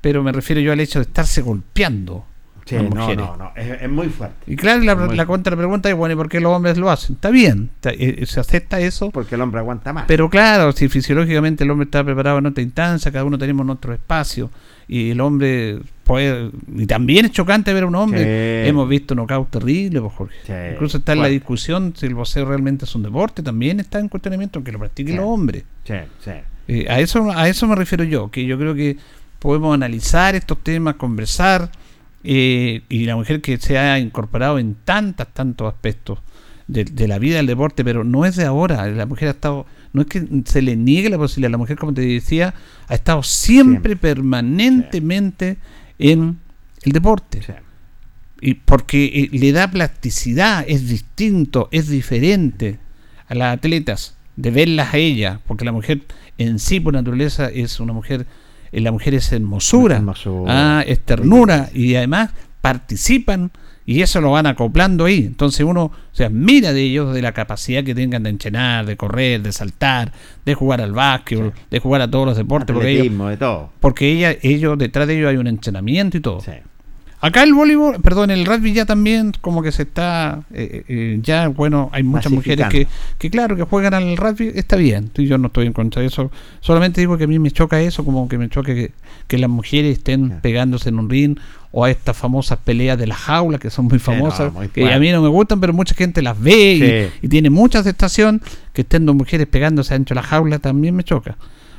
Pero me refiero yo al hecho de estarse golpeando Sí, no, no, no. Es, es muy fuerte. Y claro, la, Muy- la contrapregunta es, bueno, ¿y por qué los hombres lo hacen? Está bien, está- eh, se acepta eso. Porque el hombre aguanta más. Pero claro, si fisiológicamente el hombre está preparado en otra instancia, cada uno tenemos nuestro espacio, y el hombre puede... Y también es chocante ver a un hombre. Sí. Hemos visto knockout terrible, pues, Jorge. Sí, Incluso está en la discusión si el boxeo realmente es un deporte, también está en cuestionamiento, aunque lo practiquen los hombres. Sí, sí. Eh, a eso a eso me refiero yo, que yo creo que podemos analizar estos temas, conversar, eh, y la mujer que se ha incorporado en tantos, tantos aspectos de, de la vida del deporte, pero no es de ahora, la mujer ha estado, no es que se le niegue la posibilidad, la mujer, como te decía, ha estado siempre, Siempre. permanentemente en el deporte. sí. Y porque eh, le da plasticidad, es distinto, es diferente a las atletas, de verlas a ellas, porque la mujer en sí por naturaleza es una mujer, la mujer es hermosura, Hermosura. ah, es ternura, y además participan y eso lo van acoplando ahí. Entonces uno se admira de ellos, de la capacidad que tengan de entrenar, de correr, de saltar, de jugar al básquetbol, de jugar a todos los deportes, porque ellos, Atletismo, de todo. porque ella, ellos, detrás de ellos hay un entrenamiento y todo. Sí. Acá el voleibol, perdón, el rugby ya también como que se está, eh, eh, ya bueno, hay muchas mujeres que, que claro, que juegan al rugby, está bien, yo no estoy en contra de eso, solamente digo que a mí me choca eso, como que me choca que, que las mujeres estén pegándose en un ring o a estas famosas peleas de la jaula que son muy famosas, no, muy que a mí no me gustan, pero mucha gente las ve y, tiene mucha aceptación, que estén dos mujeres pegándose dentro de la jaula también me choca.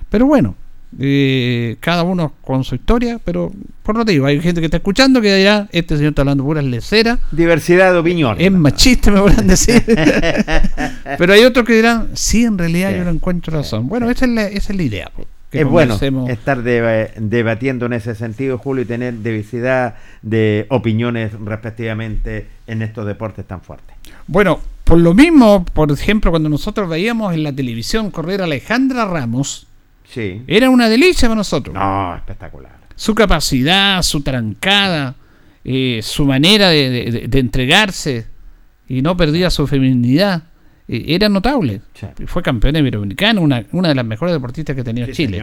Pero bueno, eh, cada uno con su historia, pero por lo digo, hay gente que está escuchando que dirá, este señor está hablando puras leceras, Diversidad de opiniones. es machista, me podrán decir. pero hay otros que dirán, sí, en realidad Sí, yo no encuentro razón. Bueno, esa es la, esa es la idea. que es bueno estar deba- debatiendo en ese sentido, Julio, y tener diversidad de opiniones respectivamente en estos deportes tan fuertes. Bueno, por lo mismo, por ejemplo, cuando nosotros veíamos en la televisión correr a Alejandra Ramos, Sí. era una delicia para nosotros. No, espectacular. su capacidad, su trancada, eh, su manera de, de- de- de entregarse y no perdía su feminidad. Eh, Era notable. Sí. Fue campeona iberoamericana, una, una de las mejores deportistas que ha tenido Sí, Chile.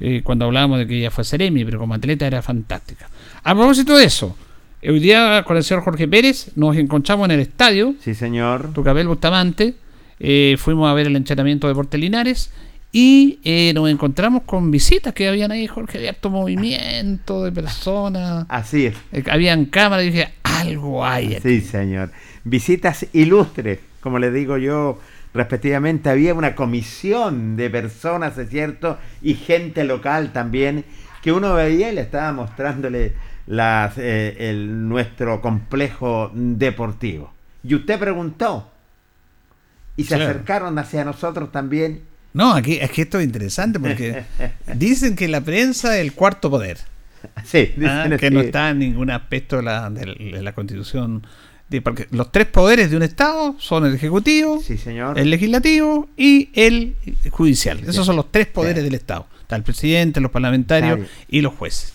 Eh, cuando hablábamos de que ella fue Seremi, pero como atleta era fantástica. A propósito de eso, hoy día con el señor Jorge Pérez nos encontramos en el estadio Sí, señor. Tucapel Bustamante. eh, fuimos a ver el entrenamiento de Deportes Linares y eh, nos encontramos con visitas que habían ahí, Jorge, había harto movimiento de personas, Así es. eh, habían cámaras y dije, algo hay aquí. Sí, señor. Visitas ilustres, como le digo yo, respectivamente, había una comisión de personas, es cierto, y gente local también, que uno veía y le estaba mostrándole las, eh, el, nuestro complejo deportivo. Y usted preguntó, y se Claro. acercaron hacia nosotros también. No, aquí, aquí esto es interesante porque dicen que la prensa es el cuarto poder. Sí, Ah, dicen que no está en ningún aspecto de la, de la- de la constitución. de- porque los tres poderes de un Estado son el Ejecutivo, Sí, señor. el Legislativo y el Judicial. Esos son los tres poderes del Estado. Está el presidente, los parlamentarios y los jueces.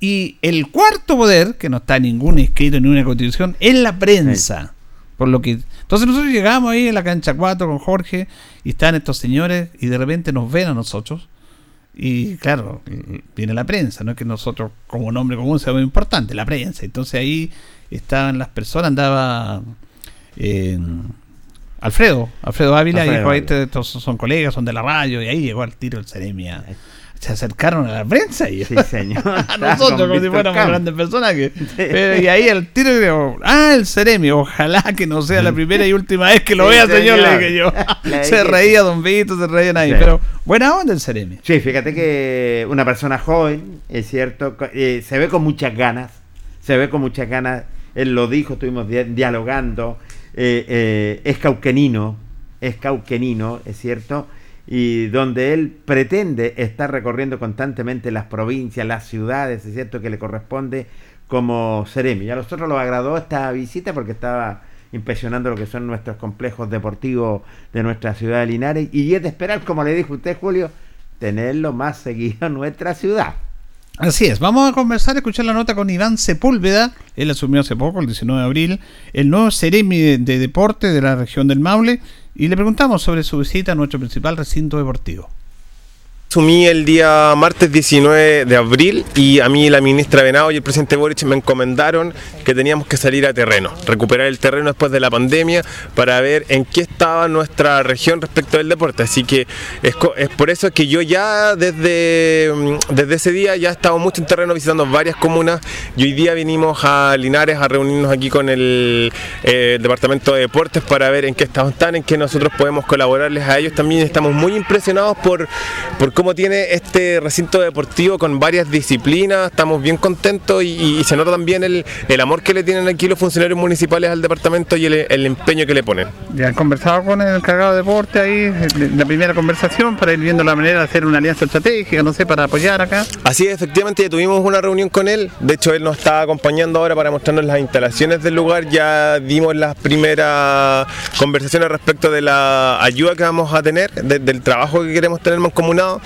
Y el cuarto poder, que no está ningún escrito en ninguna constitución, es la prensa. Por lo que. Entonces nosotros llegamos ahí en la cancha 4 con Jorge y están estos señores y de repente nos ven a nosotros. Y claro, viene la prensa, no es que nosotros como nombre común sea muy importante, la prensa. Entonces ahí estaban las personas, andaba eh, Alfredo, Alfredo Ávila, y dijo, Ávila. "Este- estos son colegas, son de la radio, y ahí llegó al tiro el Ceremia. Se acercaron a la prensa y Sí, señor. a nosotros como si fuéramos Camp. grandes personas que pero, y ahí al tiro digo, ah el Ceremi ojalá que no sea la primera y última vez que lo Sí, vea señor, señor. le dije yo Le se dije. reía Don Vito se reía nadie pero buena onda el Ceremi Sí, fíjate que una persona joven, es cierto, eh, se ve con muchas ganas, se ve con muchas ganas, él lo dijo, estuvimos dia- dialogando, eh, eh, es cauquenino, es cauquenino, es cierto, y donde él pretende estar recorriendo constantemente las provincias, las ciudades, es cierto, que le corresponde como Ceremi. Y a nosotros nos agradó esta visita porque estaba impresionando lo que son nuestros complejos deportivos de nuestra ciudad de Linares y es de esperar, como le dijo usted, Julio, tenerlo más seguido en nuestra ciudad. Así es, vamos a conversar, escuchar la nota con Iván Sepúlveda, él asumió hace poco, el 19 de abril, el nuevo Ceremi de, de Deporte de la región del Maule, y le preguntamos sobre su visita a nuestro principal recinto deportivo. Asumí el día martes 19 de abril y a mí la ministra Venado y el presidente Boric me encomendaron que teníamos que salir a terreno, recuperar el terreno después de la pandemia para ver en qué estaba nuestra región respecto del deporte. Así que es, es por eso que yo ya desde, mm, desde ese día ya he estado mucho en terreno visitando varias comunas y hoy día vinimos a Linares a reunirnos aquí con el, eh, departamento de deportes para ver en qué estado están, en qué nosotros podemos colaborarles a ellos. También estamos muy impresionados por, por cómo tiene este recinto deportivo con varias disciplinas, estamos bien contentos y, y se nota también el, el amor que le tienen aquí los funcionarios municipales al departamento y el, el empeño que le ponen. Ya han conversado con el encargado de deporte ahí, en la primera conversación, para ir viendo la manera de hacer una alianza estratégica, no sé, para apoyar acá. Así es, efectivamente ya tuvimos una reunión con él, de hecho él nos está acompañando ahora para mostrarnos las instalaciones del lugar, ya dimos las primeras conversaciones respecto de la ayuda que vamos a tener, de- del trabajo que queremos tener mancomunado.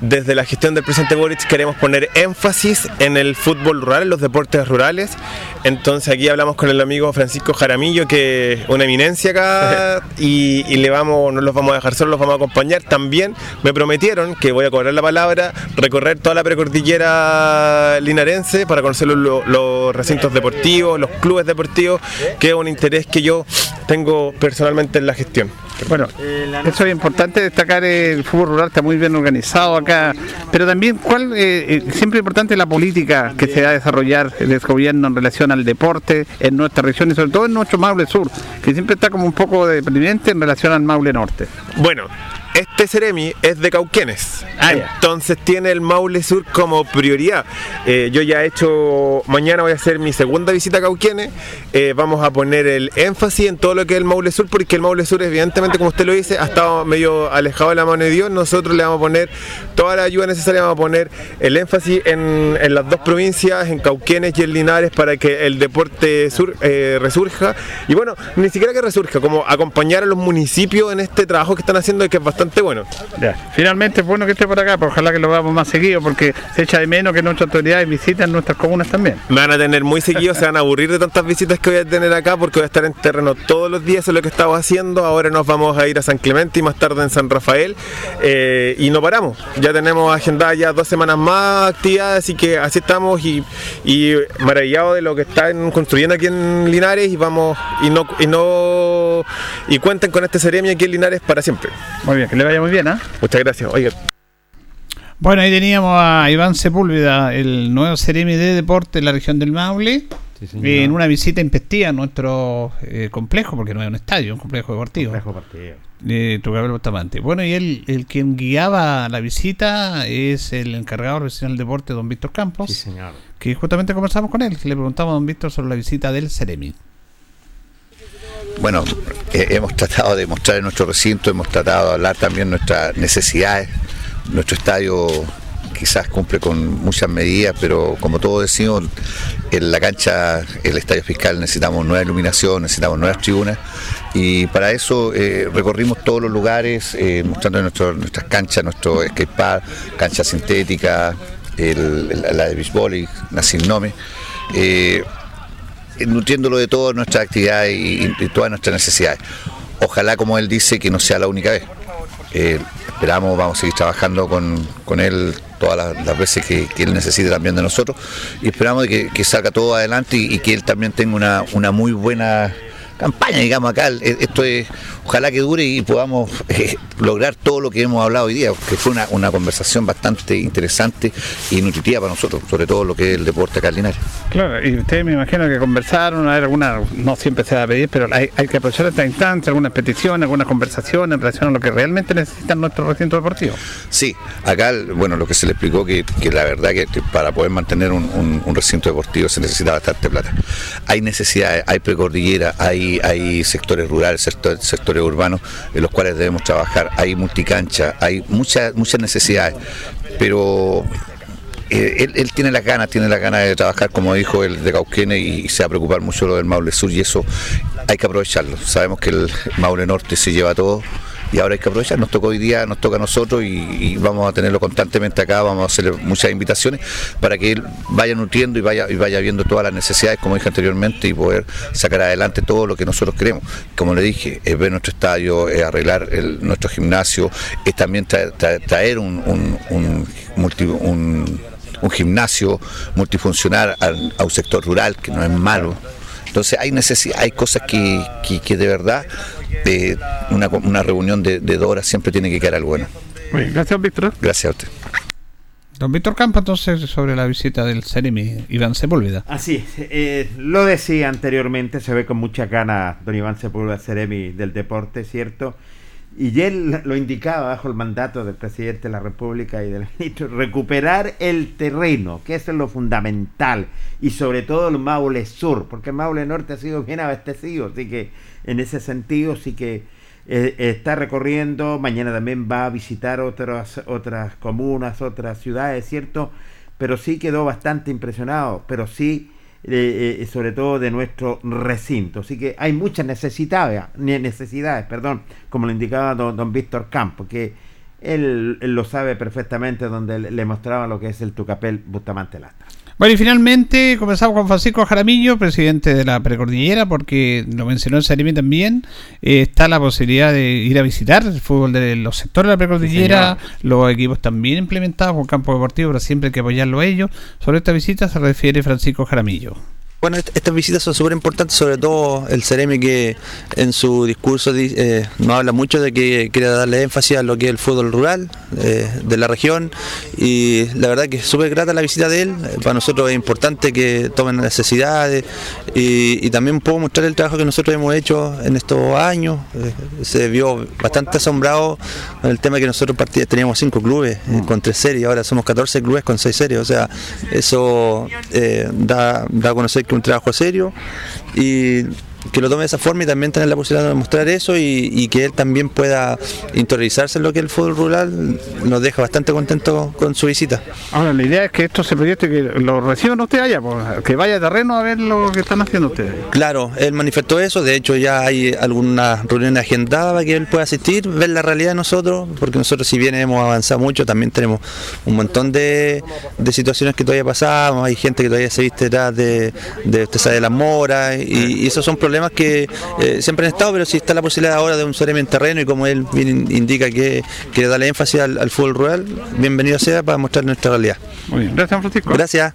Desde la gestión del presidente Boric queremos poner énfasis en el fútbol rural, en los deportes rurales. Entonces aquí hablamos con el amigo Francisco Jaramillo, que es una eminencia acá, y, y le vamos, no los vamos a dejar solos, los vamos a acompañar. También me prometieron que voy a cobrar la palabra, recorrer toda la precordillera linarense para conocer los, los- recintos deportivos, los clubes deportivos, que es un interés que yo tengo personalmente en la gestión. Bueno, eso es importante destacar, eh, el fútbol rural está muy bien organizado pero también, ¿cuál eh, eh, siempre importante la política que se va a desarrollar el gobierno en relación al deporte en nuestra región y sobre todo en nuestro Maule Sur, que siempre está como un poco deprimente en relación al Maule Norte. Bueno, este Ceremi es de Cauquenes, Ah, entonces tiene el Maule Sur como prioridad. Eh, yo ya he hecho, mañana voy a hacer mi segunda visita a Cauquenes, Eh, vamos a poner el énfasis en todo lo que es el Maule Sur, porque el Maule Sur evidentemente, como usted lo dice, ha estado medio alejado de la mano de Dios, nosotros le vamos a poner toda la ayuda necesaria, vamos a poner el énfasis en, en las dos provincias, en Cauquenes y en Linares, para que el deporte sur eh, resurja. Y bueno, ni siquiera que resurja, como acompañar a los municipios en este trabajo que están haciendo y que es bastante bastante bueno. Ya. Finalmente es bueno que esté por acá, pues ojalá que lo veamos más seguido, porque se echa de menos que nuestras autoridades visiten nuestras comunas también. Me van a tener muy seguido, se van a aburrir de tantas visitas que voy a tener acá porque voy a estar en terreno todos los días, eso es lo que estaba haciendo. Ahora nos vamos a ir a San Clemente y más tarde en San Rafael. eh, y no paramos. Ya tenemos agendadas ya dos semanas más actividades, así que así estamos y, y maravillados de lo que están construyendo aquí en Linares y vamos y no y no y cuenten con este Ceremi aquí en Linares para siempre. Muy bien, que le vaya muy bien, ¿ah? Muchas gracias. Oiga, Bueno, ahí teníamos a Iván Sepúlveda, el nuevo Ceremi de Deporte de la región del Maule, en una visita impectiva a nuestro eh, complejo, porque no es un estadio, un complejo deportivo. de Tucapel Bustamante. Bueno, y él, el quien guiaba la visita es el encargado profesional del deporte, don Víctor Campos, Sí, señor. que justamente conversamos con él, le preguntamos a don Víctor sobre la visita del Ceremi. Bueno, eh, hemos tratado de mostrar en nuestro recinto, hemos tratado de hablar también nuestras necesidades. Nuestro estadio quizás cumple con muchas medidas, pero como todos decimos, en la cancha, el estadio fiscal necesitamos nueva iluminación, necesitamos nuevas tribunas y para eso eh, recorrimos todos los lugares eh, mostrando nuestro- nuestras canchas, nuestro skatepark, cancha sintética, la de beach volley, la sin nome. Eh, nutriéndolo de todas nuestras actividades y, todas nuestras necesidades. Ojalá, como él dice, que no sea la única vez. Eh, esperamos, vamos a seguir trabajando con, con él todas las, veces que, él necesite también de nosotros y esperamos que, que salga todo adelante y, y que él también tenga una, una muy buena campaña, digamos acá. Eh, Esto es, ojalá que dure y podamos eh, lograr todo lo que hemos hablado hoy día, que fue una, una conversación bastante interesante y nutritiva para nosotros, sobre todo lo que es el deporte acá en Linares. Claro, y ustedes me imagino que conversaron, a ver, alguna, no siempre se va a pedir, pero hay, hay que aprovechar esta instancia, algunas peticiones, algunas conversaciones en relación a lo que realmente necesitan nuestro recinto deportivo. Sí, acá, bueno, lo que se le explicó que, que la verdad que que para poder mantener un, un- un recinto deportivo se necesita bastante plata. Hay necesidades, hay precordillera, hay, hay sectores rurales, sector- sectores urbanos en los cuales debemos trabajar, hay multicancha, hay muchas, muchas necesidades, pero eh, él, tiene las ganas, tiene las ganas de trabajar, como dijo el de Cauquene, y, se va a preocupar mucho lo del Maule Sur, y eso hay que aprovecharlo. Sabemos que el Maule Norte se lleva todo, y ahora hay que aprovechar. Nos tocó hoy día, nos toca a nosotros, y, vamos a tenerlo constantemente acá, vamos a hacerle muchas invitaciones para que él vaya nutriendo y vaya, y vaya viendo todas las necesidades, como dije anteriormente, y poder sacar adelante todo lo que nosotros queremos. Como le dije, es ver nuestro estadio, es arreglar nuestro gimnasio, es también tra- tra- traer un, un- gimnasio multifuncional al- a, un sector rural que no es malo. Entonces hay necesidad, hay cosas que- que de verdad eh, una, una reunión de, de dos horas siempre tiene que quedar algo bueno. Muy bien, gracias, Víctor. Gracias a usted. Don Víctor Campo, entonces, sobre la visita del Ceremi, Iván Sepúlveda. Así es, eh, lo decía anteriormente, se ve con mucha ganas don Iván Sepúlveda Ceremi del deporte, ¿cierto? Y él lo indicaba bajo el mandato del presidente de la República y del ministro, recuperar el terreno, que eso es lo fundamental, y sobre todo el Maule Sur, porque el Maule Norte ha sido bien abastecido, así que en ese sentido sí que eh, está recorriendo, mañana también va a visitar otras, otras comunas, otras ciudades, ¿cierto? Pero sí quedó bastante impresionado, pero sí, eh, sobre todo de nuestro recinto. Así que hay muchas necesidades, ne- necesidades, perdón, como lo indicaba don, don Víctor Campo, que él, lo sabe perfectamente, donde le, mostraba lo que es el Tucapel Bustamante Lastra. Bueno, y finalmente comenzamos con Francisco Jaramillo, presidente de la Precordillera, porque lo mencionó el Ceremi también. eh, está la posibilidad de ir a visitar el fútbol de los sectores de la Precordillera, los equipos también implementados con campo deportivo, pero siempre hay que apoyarlo a ellos. Sobre esta visita se refiere Francisco Jaramillo. Bueno, est- estas visitas son súper importantes, sobre todo el Ceremi que en su discurso di- eh, nos habla mucho de que quiere darle énfasis a lo que es el fútbol rural eh, de la región y la verdad que es súper grata la visita de él. Para nosotros es importante que tomen necesidades y, y también puedo mostrar el trabajo que nosotros hemos hecho en estos años. Eh, se vio bastante asombrado con el tema que nosotros teníamos cinco clubes eh, con tres series, ahora somos 14 clubes con seis series, o sea, eso da, da a conocer que un trabajo serio y que lo tome de esa forma y también tener la posibilidad de mostrar eso y, y que él también pueda interiorizarse en lo que es el fútbol rural, nos deja bastante contento con su visita. Ahora, la idea es que esto se proyecte, que lo reciban ustedes allá, pues, que vaya a terreno a ver lo que están haciendo ustedes. Claro, él manifestó eso, de hecho ya hay algunas reuniones agendadas para que él pueda asistir, ver la realidad de nosotros, porque nosotros si bien hemos avanzado mucho, también tenemos un montón de, de situaciones que todavía pasamos, hay gente que todavía se viste detrás de, de usted sabe, de las moras, y, y esos son problemas que eh, siempre han estado, pero si está la posibilidad ahora de un Ceremi en terreno y como él bien indica que quiere darle énfasis al, al fútbol rural, bienvenido sea para mostrar nuestra realidad. Muy bien, gracias Francisco. Gracias.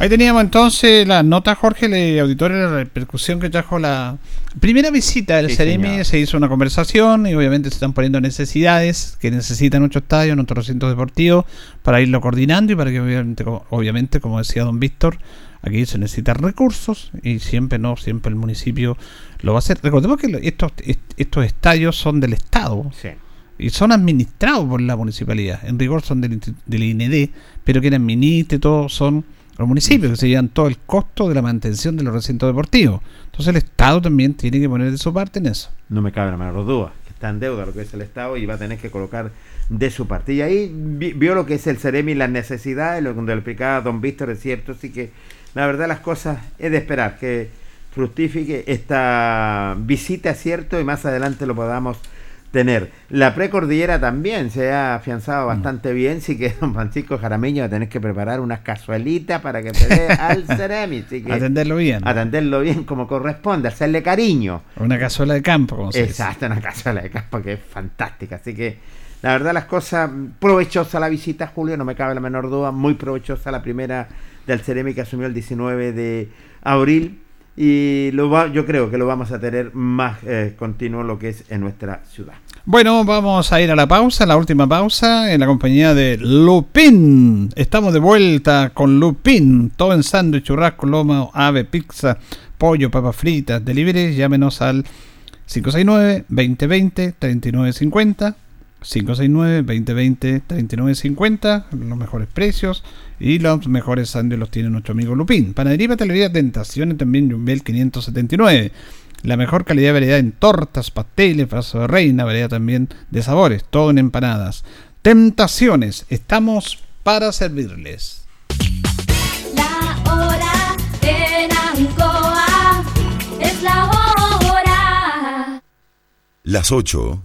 Ahí teníamos entonces la nota, Jorge, de auditorio, la repercusión que trajo la primera visita del Sí, Ceremi. Se hizo una conversación y obviamente se están poniendo necesidades que necesitan nuestro estadio, nuestro recinto deportivo, para irlo coordinando y para que obviamente, obviamente como decía don Víctor, aquí se necesitan recursos y siempre no, siempre el municipio lo va a hacer. Recordemos que lo- estos, est- estos estadios son del Estado Sí. y son administrados por la municipalidad. En rigor son del, del IND, pero quien administre todo son los municipios, que se llevan todo el costo de la mantención de los recintos deportivos. Entonces el Estado también tiene que poner de su parte en eso. No me cabe la menor duda, que está en deuda lo que es el Estado y va a tener que colocar de su parte. Y ahí vi- vio lo que es el Ceremi, las necesidades, lo que le explicaba Don Víctor, es cierto, así que la verdad las cosas es de esperar que fructifique esta visita, cierto, y más adelante lo podamos tener. La precordillera también se ha afianzado bastante bien, sí que don Francisco Jaramillo va a tener que preparar unas cazuelitas para que te dé al Ceremi, así que Atenderlo bien. atenderlo bien como corresponde, hacerle cariño. Una cazuela de campo, como se dice. Exacto, una cazuela de campo que es fantástica. Así que, la verdad, las cosas. Provechosa la visita, Julio, no me cabe la menor duda. Muy provechosa la primera del Ceremi que asumió el 19 de abril. Y lo va, yo creo que lo vamos a tener más eh, continuo lo que es en nuestra ciudad. Bueno, vamos a ir a la pausa, la última pausa, en la compañía de Lupin. Estamos de vuelta con Lupin. Todo en sándwich, churrasco, lomo, ave, pizza, pollo, papas fritas, delivery. Llámenos al 569-2020-3950. 569-2020-3950. Los mejores precios y los mejores sándwiches los tiene nuestro amigo Lupin. Panadería y Pastelería Tentaciones también Jumbel 579. La mejor calidad y variedad en tortas, pasteles, brazo de reina, variedad también de sabores, todo en empanadas. Tentaciones, estamos para servirles. La hora en Ancoa es la hora. Las 8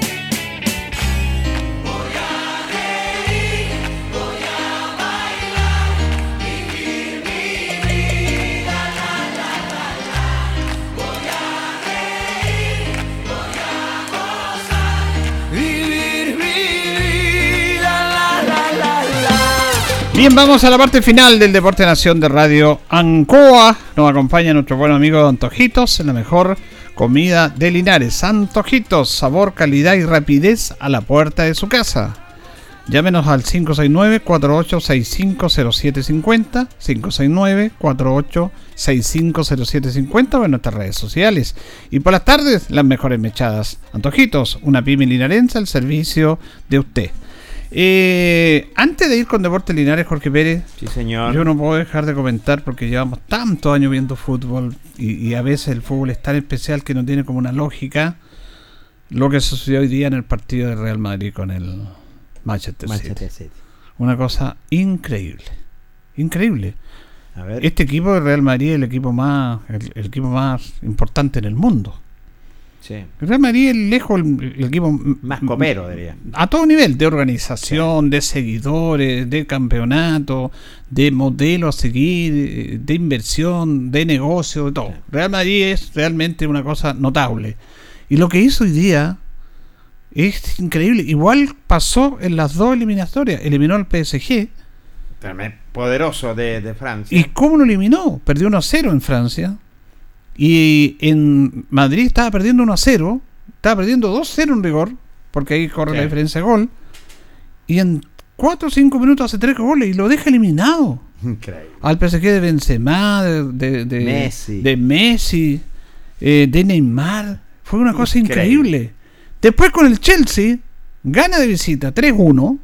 Bien, vamos a la parte final del Deporte Nación de Radio Ancoa. Nos acompaña nuestro buen amigo Antojitos en la mejor comida de Linares. Antojitos, sabor, calidad y rapidez a la puerta de su casa. Llámenos al 569-48650750, 569-48650750 o en nuestras redes sociales. Y por las tardes, las mejores mechadas. Antojitos, una pyme linarense al servicio de usted. Eh, antes de ir con Deportes Linares, Jorge Pérez, Sí, señor. yo no puedo dejar de comentar porque llevamos tantos años viendo fútbol y, y a veces el fútbol es tan especial que no tiene como una lógica lo que sucedió hoy día en el partido de Real Madrid con el Manchester, Manchester City. City. Una cosa increíble. Increíble. A ver. Este equipo de Real Madrid es el equipo más el, el equipo más importante en el mundo. Sí. El Real Madrid es lejos el, el equipo Más copero, diría. a todo nivel, de organización, de seguidores, de campeonato, de modelo a seguir, de inversión, de negocio, de todo. Real Madrid es realmente una cosa notable. Y lo que hizo hoy día es increíble. Igual pasó en las dos eliminatorias. Eliminó al PSG. Poderoso de, de Francia. ¿Y cómo lo eliminó? Perdió 1-0 en Francia. Y en Madrid estaba perdiendo 1-0. Estaba perdiendo 2-0 en rigor. Porque ahí corre la Sí. diferencia de gol. Y en 4 o 5 minutos hace 3 goles y lo deja eliminado. Increíble. Al PSG de Benzema, de, de, de Messi. de, Messi, eh, de Neymar. Fue una cosa Increíble. increíble. Después con el Chelsea, gana de visita 3-1.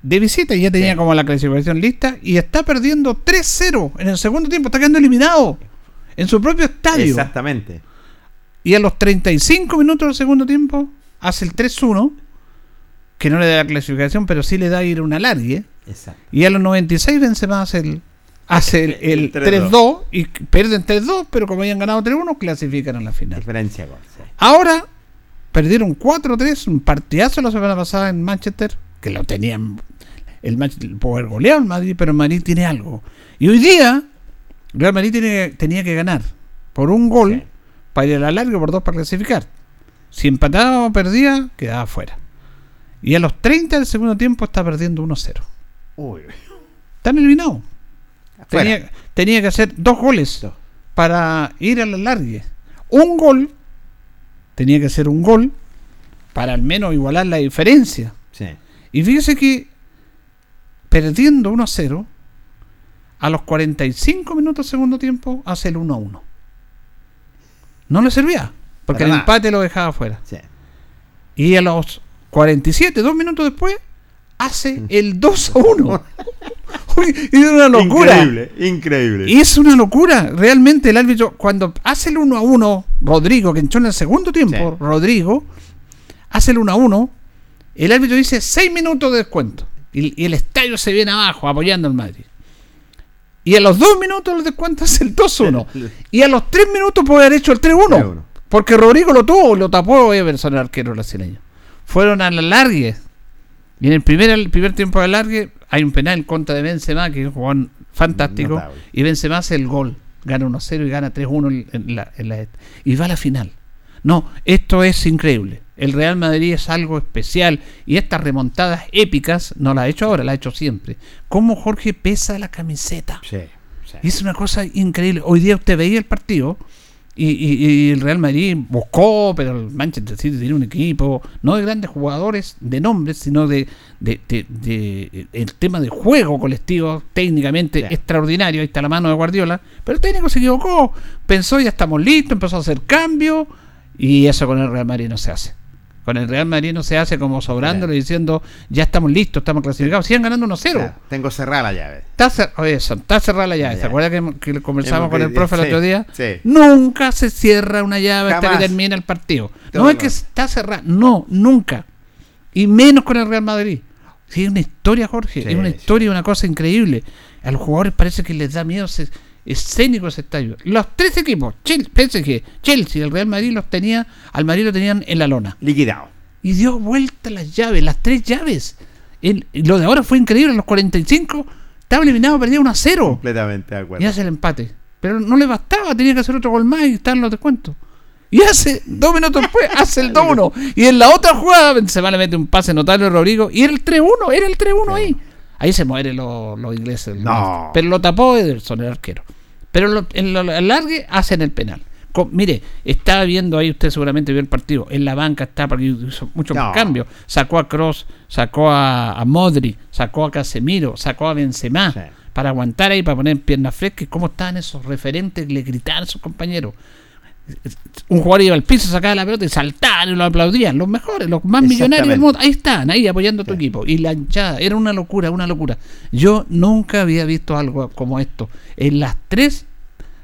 De visita y ya tenía Sí. como la clasificación lista. Y está perdiendo 3-0 en el segundo tiempo. Está quedando eliminado en su propio estadio. Exactamente. Y a los 35 minutos del segundo tiempo hace el 3-1. Que no le da la clasificación, pero sí le da ir una alargue. Exacto. Y a los 96 Benzema hace el, hace el, el El 3-2 y pierden 3-2, pero como habían ganado 3-1, clasifican a la final. Diferencia de gol. sí. Ahora perdieron 4-3, un partidazo la semana pasada en Manchester, que lo tenían el Manchester, poder goleado el Madrid, pero el Madrid tiene algo. Y hoy día Real Madrid tiene, tenía que ganar por un gol Sí. para ir a la larga, por dos para clasificar. Si empataba o perdía, quedaba fuera. Y a los 30 del segundo tiempo está perdiendo 1-0. Uy. Están eliminados. Tenía, tenía que hacer dos goles Dos. para ir a la largue. Un gol, tenía que ser un gol para al menos igualar la diferencia. Sí. Y fíjese que perdiendo 1 0, a los 45 minutos segundo tiempo hace el 1 1. No le servía, porque Para el nada. empate lo dejaba fuera. Sí. Y a los 47, dos minutos después, hace el 2 a 1. Uy, es una locura. Increíble, increíble. Y es una locura. Realmente el árbitro, cuando hace el 1 a 1, Rodrigo, que entró en el segundo tiempo, Sí. Rodrigo, hace el 1 a 1, el árbitro dice 6 minutos de descuento. Y, y el estadio se viene abajo apoyando al Madrid. Y a los dos minutos los descuentas el 2-1. y a los tres minutos puede haber hecho el 3-1. Porque Rodrigo lo tuvo, lo tapó Everson, el arquero brasileño. Fueron a la largue. Y en el primer, el primer tiempo de largue hay un penal en contra de Benzema, que es un jugador fantástico. Notable. Y Benzema hace el gol. Gana 1-0 y gana 3-1 en, en la, en la- Y va a la final. No, esto es increíble. El Real Madrid es algo especial y estas remontadas épicas no las ha hecho ahora, las ha hecho siempre. ¿Cómo Jorge pesa la camiseta? Sí, sí. Y es una cosa increíble. Hoy día usted veía el partido y, y- y el Real Madrid buscó, pero el Manchester City tiene un equipo, no de grandes jugadores de nombres, sino de, de- de- de- el tema de juego colectivo, técnicamente extraordinario. Ahí está la mano de Guardiola. Pero el técnico se equivocó, pensó ya estamos listos, empezó a hacer cambios y eso con el Real Madrid no se hace. Con el Real Madrid no se hace como sobrándole diciendo ya estamos listos, estamos clasificados. Sigan ganando 1-0. Claro, tengo cerrada la llave. Está, cer- oye, está cerrada la llave. ¿Se acuerda que, que conversamos con el profe el otro día? sí. Nunca se cierra una llave hasta que termina el partido. Todo no es que está cerrada, no, nunca. Y menos con el Real Madrid. Sí, es una historia, Jorge. Sí, es una historia, una cosa increíble. A los jugadores parece que les da miedo escénico ese estadio. Los tres equipos, Chel- PSG, Chelsea, el Real Madrid los tenía, al Madrid lo tenían en la lona. Liquidado. Y dio vuelta las llaves, las tres llaves. El- lo de ahora fue increíble, a los 45 estaba eliminado, perdía 1 a 0. Completamente de acuerdo. Y hace el empate. Pero no le bastaba, tenía que hacer otro gol más y estar en los descuentos. Y hace, dos minutos después, hace el 2-1. Y en la otra jugada, Benzema le mete un pase notable a Rodrigo. Y era el 3-1, era el 3-1 ahí. Ahí se mueren los, los ingleses. No. Pero lo tapó Ederson, el arquero. Pero lo- en lo el largue hacen el penal. Mire, estaba viendo ahí, usted seguramente vio el partido. En la banca está, porque hizo muchos No. cambios. Sacó a Cross, sacó a, a Modri, sacó a Casemiro, sacó a Benzema Sí. para aguantar ahí, para poner piernas frescas. ¿Y ¿Cómo estaban esos referentes? Le gritaban a sus compañeros. Un jugador iba al piso, sacaba la pelota y saltaban y lo aplaudían. Los mejores, los más millonarios del mundo. Ahí están, ahí apoyando a tu equipo. Y la hinchada, era una locura, una locura. Yo nunca había visto algo como esto. En las tres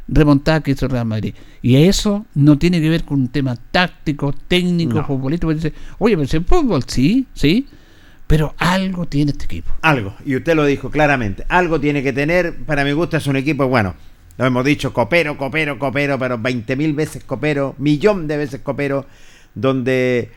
remontadas que hizo Real Madrid. Y eso no tiene que ver con un tema táctico, técnico, No. futbolístico. dice, Oye, pero si el fútbol, sí, sí. Pero algo tiene este equipo. Algo, y usted lo dijo claramente, algo tiene que tener, para mi gusto es un equipo, bueno, lo hemos dicho, copero, copero, copero, pero 20 mil veces copero, millón de veces copero, donde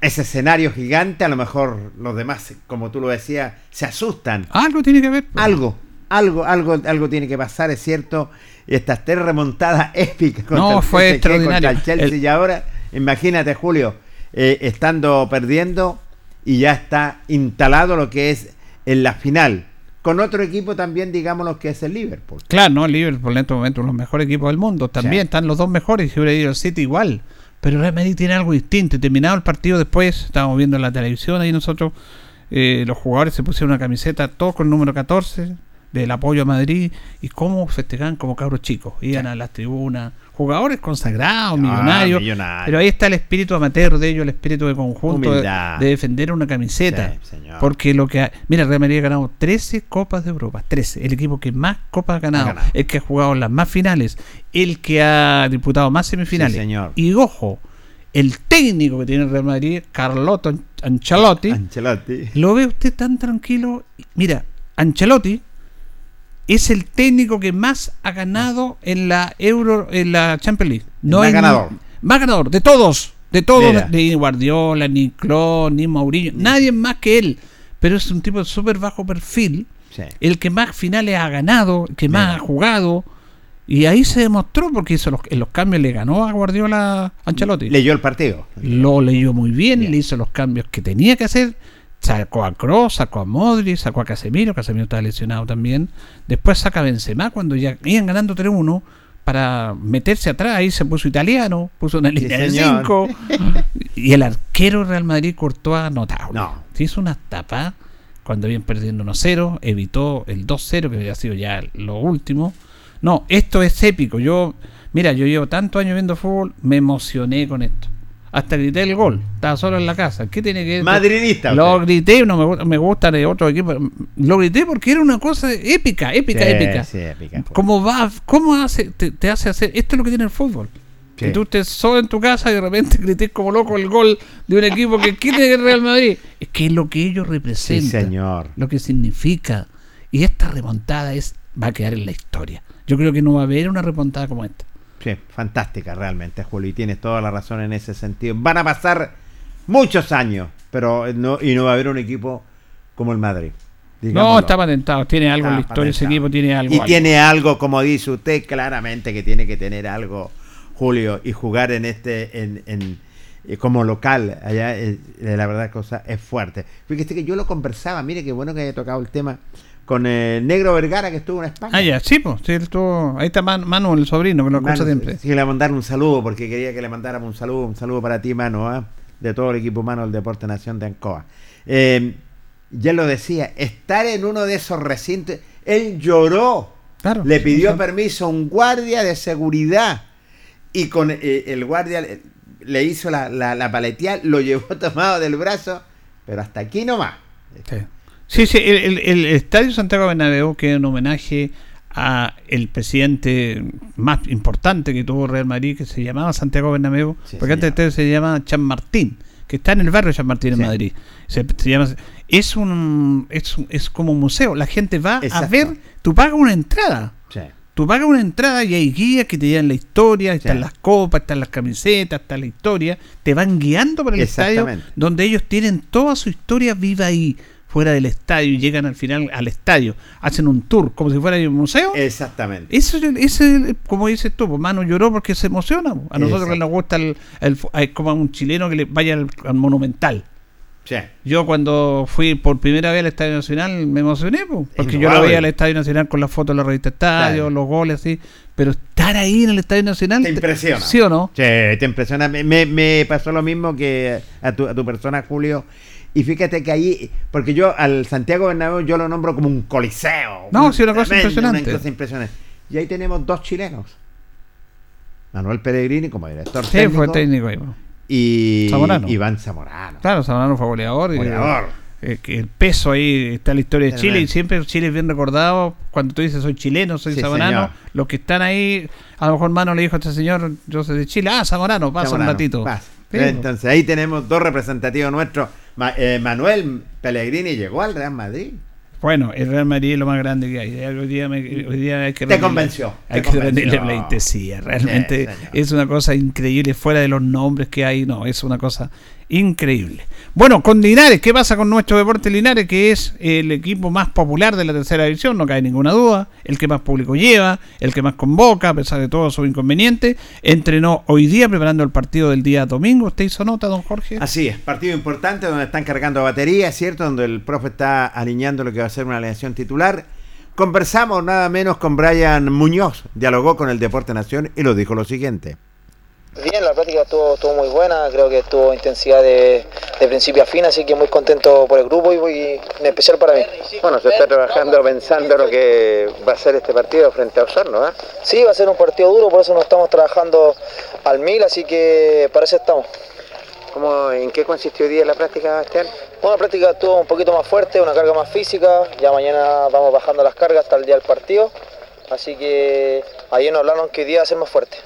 ese escenario gigante, a lo mejor los demás, como tú lo decías, se asustan. Algo tiene que ver. pues. Algo, algo, algo, algo tiene que pasar, es cierto. Y estas tres remontadas épicas No, el fue PSG, extraordinario. contra el Chelsea El- y ahora, imagínate, Julio, eh, estando perdiendo y ya está instalado lo que es en la final. Con otro equipo también, digamos, que es el Liverpool. Claro, no, el Liverpool en este momento uno de los mejores equipos del mundo. También Sí. están los dos mejores. Si hubiera ido el City igual. Pero el Real Madrid tiene algo distinto. Y terminado el partido después, estábamos viendo en la televisión ahí nosotros, eh, los jugadores se pusieron una camiseta, todos con el número 14, del apoyo a Madrid. Y cómo festejaban como cabros chicos. Iban a las tribunas. Jugadores consagrados, millonarios. Ah, millonarios. Pero ahí está el espíritu amateur de ellos, el espíritu de conjunto de, defender una camiseta. Sí. Porque lo que. ha- Mira, Real Madrid ha ganado 13 Copas de Europa. 13. El equipo que más Copas ha ganado. Ha ganado. El que ha jugado en las más finales. El que ha disputado más semifinales. Sí, señor. Y ojo, el técnico que tiene el Real Madrid, Carlotto Ancelotti, Ancelotti. lo ve usted tan tranquilo. Mira, Ancelotti es el técnico que más ha ganado en la Euro, en la Champions League. No más ganador. Más ganador, de todos. De todos. Mira. Ni Guardiola, ni Klopp, ni Mourinho. Nadie más que él. Pero es un tipo de súper bajo perfil. Sí. El que más finales ha ganado, el que más ha jugado. Y ahí se demostró porque hizo los, en los cambios le ganó a Guardiola Ancelotti. Leyó el partido. Lo leyó muy bien, le hizo los cambios que tenía que hacer. Sacó a Kroos, sacó a Modri, sacó a Casemiro, Casemiro estaba lesionado también. Después saca a Benzema cuando ya iban ganando 3-1 para meterse atrás. Ahí se puso italiano, puso una Sí, línea de señor. 5. y el arquero Real Madrid cortó a notable. No. Se hizo una tapa cuando iban perdiendo 1-0, evitó el 2-0, que había sido ya lo último. No, esto es épico. Yo, mira, yo llevo tantos años viendo fútbol, me emocioné con esto. Hasta grité el gol. Estaba solo en la casa. ¿Qué tiene que ver? Madridista Lo usted. grité, no me, gu- me gusta de otro equipo. Lo grité porque era una cosa épica, épica, Sí, épica. sí, épica. ¿Cómo va? ¿Cómo hace, te, te hace hacer? Esto es lo que tiene el fútbol. Que tú estés solo en tu casa y de repente grites como loco el gol de un equipo que quiere el Real Madrid. Es que es lo que ellos representan. señor. Lo que significa. Y esta remontada es va a quedar en la historia. Yo creo que no va a haber una remontada como esta. Sí, fantástica realmente, Julio, y tienes toda la razón en ese sentido. Van a pasar muchos años, pero no, y no va a haber un equipo como el Madrid. No, está patentado. Tiene algo en la historia. Ese patentado. equipo tiene algo. Y algo. tiene algo, como dice usted, claramente que tiene que tener algo, Julio, y jugar en este, en, en- eh, como local, allá, eh, la verdad cosa es fuerte. Fíjese que yo lo conversaba, mire qué bueno que haya tocado el tema con el Negro Vergara que estuvo en España. Ah, ya, sí, pues. sí, él estuvo- Ahí está Man- Manu, el sobrino, que lo escucha siempre. sí, le voy a mandar un saludo porque quería que le mandáramos un saludo, un saludo para ti, Manu, ¿ah? de todo el equipo humano del Deporte Nación de Ancoa. Eh, ya lo decía, estar en uno de esos recintos, él lloró, Claro, le pidió sí. permiso a un guardia de seguridad y con eh, el guardia le, le hizo la, la, la paleteada, lo llevó tomado del brazo, pero hasta aquí nomás. Sí, sí, sí, el, el- el Estadio Santiago Bernabéu que es un homenaje a el presidente más importante que tuvo Real Madrid, que se llamaba Santiago Bernabéu, Sí, porque antes este se llama San Martín, que está en el barrio de San Martín en Sí. Madrid. Se, se llama, es un es, es como un museo, la gente va a ver, tú pagas una entrada. Sí. Tú pagas una entrada y hay guías que te llevan la historia, están las copas, están las camisetas, está la historia, te van guiando por el estadio donde ellos tienen toda su historia viva ahí, fuera del estadio, y llegan al final al estadio, hacen un tour como si fuera un museo. Exactamente. Eso, ese, como dices tú, pues, Manu lloró porque se emociona. A nosotros que nos gusta el, el hay como a un chileno que le vaya al, al Monumental. Sí. Yo cuando fui por primera vez al Estadio Nacional me emocioné, porque yo lo veía al Estadio Nacional con las fotos de la revista Estadio, Claro. los goles así, pero estar ahí en el Estadio Nacional Te impresiona. ¿Sí o no? Sí, te impresiona. Me, me- me pasó lo mismo que a tu, a tu persona, Julio. Y fíjate que ahí, porque yo al Santiago Bernabéu yo lo nombro como un coliseo. No, un sí, una cosa tremendo, impresionante. Una cosa impresionante. Y ahí tenemos dos chilenos. Manuel Pellegrini como director Sí, técnico. fue técnico ahí. pues. Y Zamorano. Iván Zamorano. Claro, Zamorano fue goleador. y- Goleador. eh, el peso ahí está la historia de. Chile y siempre Chile es bien recordado cuando tú dices soy chileno, soy Sí, zamorano, señor. los que están ahí, a lo mejor Mano le dijo a este señor, yo soy de Chile, ah, zamorano, pasa Zamorano, un ratito. Sí, Entonces ahí tenemos dos representativos nuestros. Ma- eh, Manuel Pellegrini llegó al Real Madrid. Bueno, el Real Madrid es lo más grande que hay. Hoy día, me- hoy día hay que Te convenció, Hay te que rendirle pleitesía. Realmente Sí, es una cosa increíble. Fuera de los nombres que hay, no, es una cosa increíble. Bueno, con Linares, ¿qué pasa con nuestro deporte Linares? Que es el equipo más popular de la tercera división, no cabe ninguna duda. El que más público lleva, el que más convoca, a pesar de todo su inconveniente. Entrenó hoy día preparando el partido del día domingo. ¿Usted hizo nota, don Jorge? Así es, partido importante donde están cargando batería, ¿cierto? Donde el profe está alineando lo que va a ser una alineación titular. Conversamos nada menos con Brian Muñoz, dialogó con el Deporte Nación y lo dijo lo siguiente. Bien, la práctica estuvo, estuvo muy buena, creo que tuvo intensidad de, de principio a fin, así que muy contento por el grupo y, en especial para mí. Bueno, se está trabajando pensando lo que va a ser este partido frente a Osorno, ¿eh? Sí, va a ser un partido duro, por eso nos estamos trabajando al mil, así que para eso estamos. ¿Cómo, ¿En qué consistió hoy día la práctica, Bastián? Bueno, la práctica estuvo un poquito más fuerte, una carga más física, ya mañana vamos bajando las cargas hasta el día del partido, así que ayer nos hablaron que hoy día va a ser más fuerte.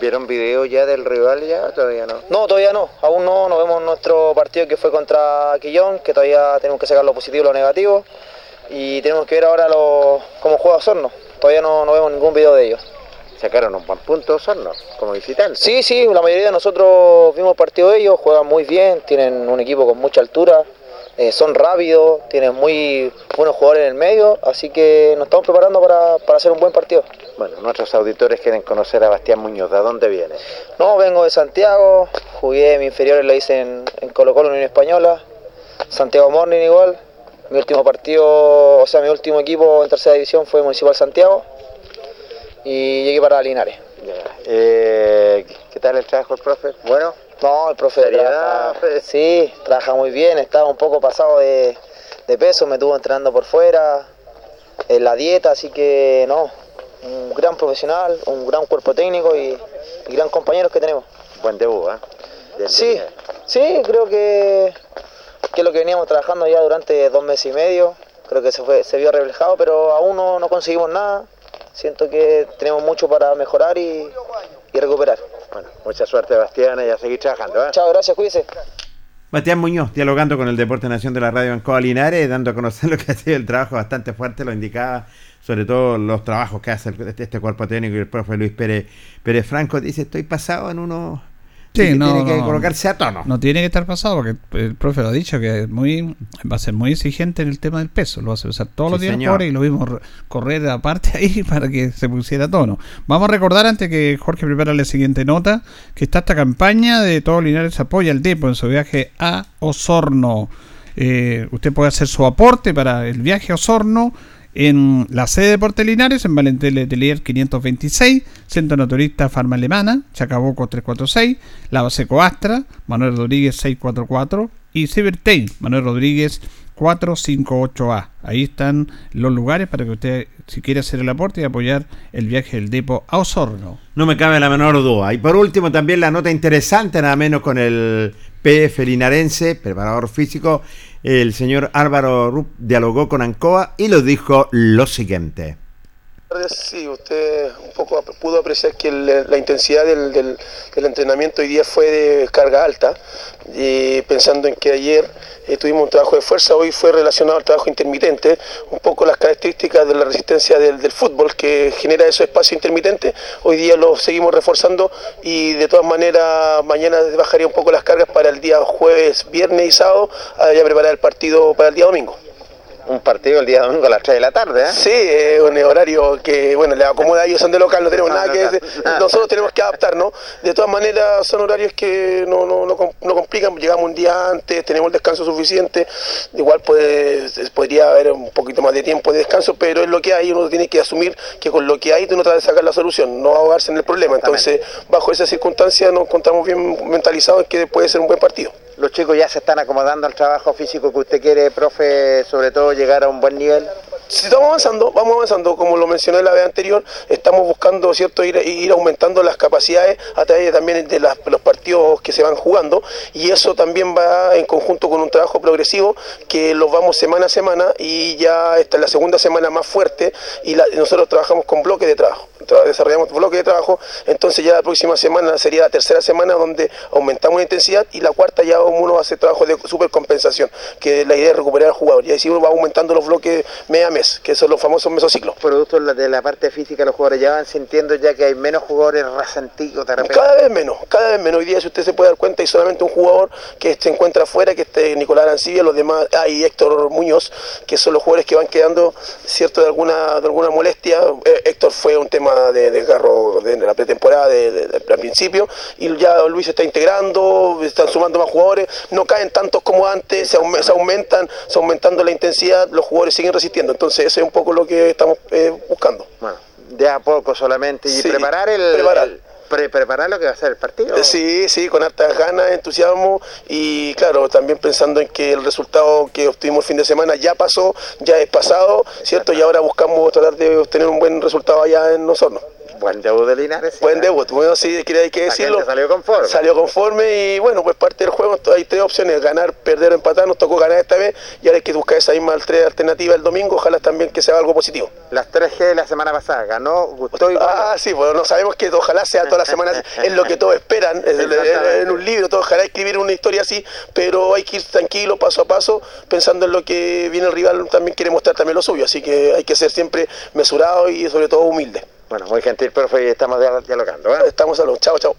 ¿Vieron video ya del rival ya? Todavía no. No, todavía no, aún no, nos vemos nuestro partido que fue contra Quillón, que todavía tenemos que sacar lo positivo y lo negativo, y tenemos que ver ahora lo, cómo juega Osorno, todavía no, no vemos ningún video de ellos. Sacaron un buen punto Osorno, como visitante. Sí, sí, la mayoría de nosotros vimos el partido de ellos, juegan muy bien, tienen un equipo con mucha altura, eh, son rápidos, tienen muy buenos jugadores en el medio, así que nos estamos preparando para, para hacer un buen partido. Bueno, nuestros auditores quieren conocer a Bastián Muñoz. ¿De dónde viene? No, vengo de Santiago, jugué mi inferiores, lo hice en, en Colo Colo, Unión Española, Santiago Morning igual, mi último partido, o sea, mi último equipo en tercera división fue Municipal Santiago y llegué para Linares. Eh, ¿Qué tal el trabajo del profe? Bueno, No, el profe Seriedad, trabaja, sí, trabaja muy bien, estaba un poco pasado de, de peso, me estuvo entrenando por fuera, en la dieta, así que no, un gran profesional, un gran cuerpo técnico y, y gran compañeros que tenemos. buen debut, ¿eh? Del Sí, sí, creo que, que lo que veníamos trabajando ya durante dos meses y medio, creo que se, fue, se vio reflejado, pero aún no, no conseguimos nada, siento que tenemos mucho para mejorar y, y recuperar. Bueno, mucha suerte, Bastián, y a seguir trabajando. ¿eh? Chao, gracias, cuídese. Bastián Muñoz, dialogando con el Deporte Nación de la Radio Ancoa Linares, dando a conocer lo que ha sido el trabajo bastante fuerte, lo indicaba, sobre todo los trabajos que hace este, este cuerpo técnico y el profe Luis Pérez, Pérez Franco. Dice, estoy pasado en uno Sí, que no, tiene que no, colocarse a tono. No tiene que estar pasado porque el profe lo ha dicho que es muy va a ser muy exigente en el tema del peso. Lo va a hacer usar todos Sí, los días señor. jugadores y lo vimos re- correr aparte ahí para que se pusiera a tono. Vamos a recordar antes que Jorge prepara la siguiente nota que está esta campaña de todo Linares apoya al Depo en su viaje a Osorno. Eh, usted puede hacer su aporte para el viaje a Osorno en la sede de Deportes Linares, en Valentín Letelier 526, Centro Naturista Farma Alemana, Chacabuco 346, La Base Coastra, Manuel Rodríguez 644 y Cibertain, Manuel Rodríguez 458A. Ahí están los lugares para que usted, si quiere hacer el aporte y apoyar el viaje del Depo a Osorno. No me cabe la menor duda. Y por último, también la nota interesante, nada menos con el PF linarense, preparador físico, el señor Álvaro Rupp dialogó con Ancoa y lo dijo lo siguiente. Sí, usted un poco pudo apreciar que la intensidad del, entrenamiento hoy día fue de carga alta, y pensando en que ayer eh, tuvimos un trabajo de fuerza, hoy fue relacionado al trabajo intermitente, un poco las características de la resistencia del, fútbol que genera esos espacios intermitentes, hoy día lo seguimos reforzando y de todas maneras mañana bajaría un poco las cargas para el día jueves, viernes y sábado, ya preparar el partido para el día domingo. Un partido el día domingo a las 3 de la tarde, ¿eh? Sí, es un horario que, bueno, le acomoda a ellos, son de local, no tenemos Ah, nada que decir. Ah. Nosotros tenemos que adaptarnos. De todas maneras, son horarios que no, no, no, com- no complican. Llegamos un día antes, tenemos el descanso suficiente. Igual puede, podría haber un poquito más de tiempo de descanso, pero es lo que hay. Uno tiene que asumir que con lo que hay, uno trata de sacar la solución, no ahogarse en el problema. Entonces, bajo esas circunstancias, nos encontramos bien mentalizados en que puede ser un buen partido. Los chicos ya se están acomodando al trabajo físico que usted quiere, profe, sobre todo llegar a un buen nivel. Sí, estamos avanzando, vamos avanzando, como lo mencioné la vez anterior, estamos buscando cierto ir, ir aumentando las capacidades a través también de los partidos que se van jugando. Y eso también va en conjunto con un trabajo progresivo que los vamos semana a semana y ya esta es la segunda semana más fuerte y nosotros trabajamos con bloques de trabajo, Tra- desarrollamos bloques de trabajo, entonces ya la próxima semana sería la tercera semana donde aumentamos la intensidad y la cuarta ya uno hacer trabajo de supercompensación, que la idea es recuperar al jugador. Y así uno va aumentando los bloques mes a que son los famosos mesociclos. Producto de la- parte física, los jugadores ya van sintiendo ya que hay menos jugadores rasanticos de repente. Cada vez menos, cada vez menos. Hoy día, si usted se puede dar cuenta, hay solamente un jugador que se encuentra afuera, que es Nicolás Arancibia, los demás, ah, y Héctor Muñoz, que son los jugadores que van quedando, cierto, de alguna, de alguna molestia. Eh, Héctor fue un tema de, de carro de la pretemporada de, al principio, y ya Luis se está integrando, están sumando más jugadores, no caen tantos como antes, se aumentan, se aumentando la intensidad, los jugadores siguen resistiendo. Entonces, eso es un poco lo que estamos eh, buscando. Bueno, de a poco solamente. Y Sí, preparar el. preparar. el- pre- preparar lo que va a ser el partido. Eh, Sí, sí, con hartas ganas, entusiasmo y claro, también pensando en que el resultado que obtuvimos el fin de semana ya pasó, ya es pasado, ¿cierto? Y ahora buscamos tratar de obtener un buen resultado allá en Osorno. Buen debut de Linares. Buen debut, bueno, sí, hay que La decirlo. salió conforme. Salió conforme y bueno, pues parte del juego hay tres opciones, ganar, perder o empatar, nos tocó ganar esta vez y ahora hay que buscar esa misma alternativa el domingo, ojalá también que sea algo positivo. Las 3G de la semana pasada ganó, gustó y Ah, sí, pues no sabemos que ojalá sea todas las semanas, es lo que todos esperan, es en un libro, todos ojalá escribir una historia así, pero hay que ir tranquilo, paso a paso, pensando en lo que viene el rival, también quiere mostrar también lo suyo, así que hay que ser siempre mesurado y sobre todo humilde. Bueno, muy gentil, profe, y estamos dia- dialogando. ¿eh? Estamos a los chao, chao.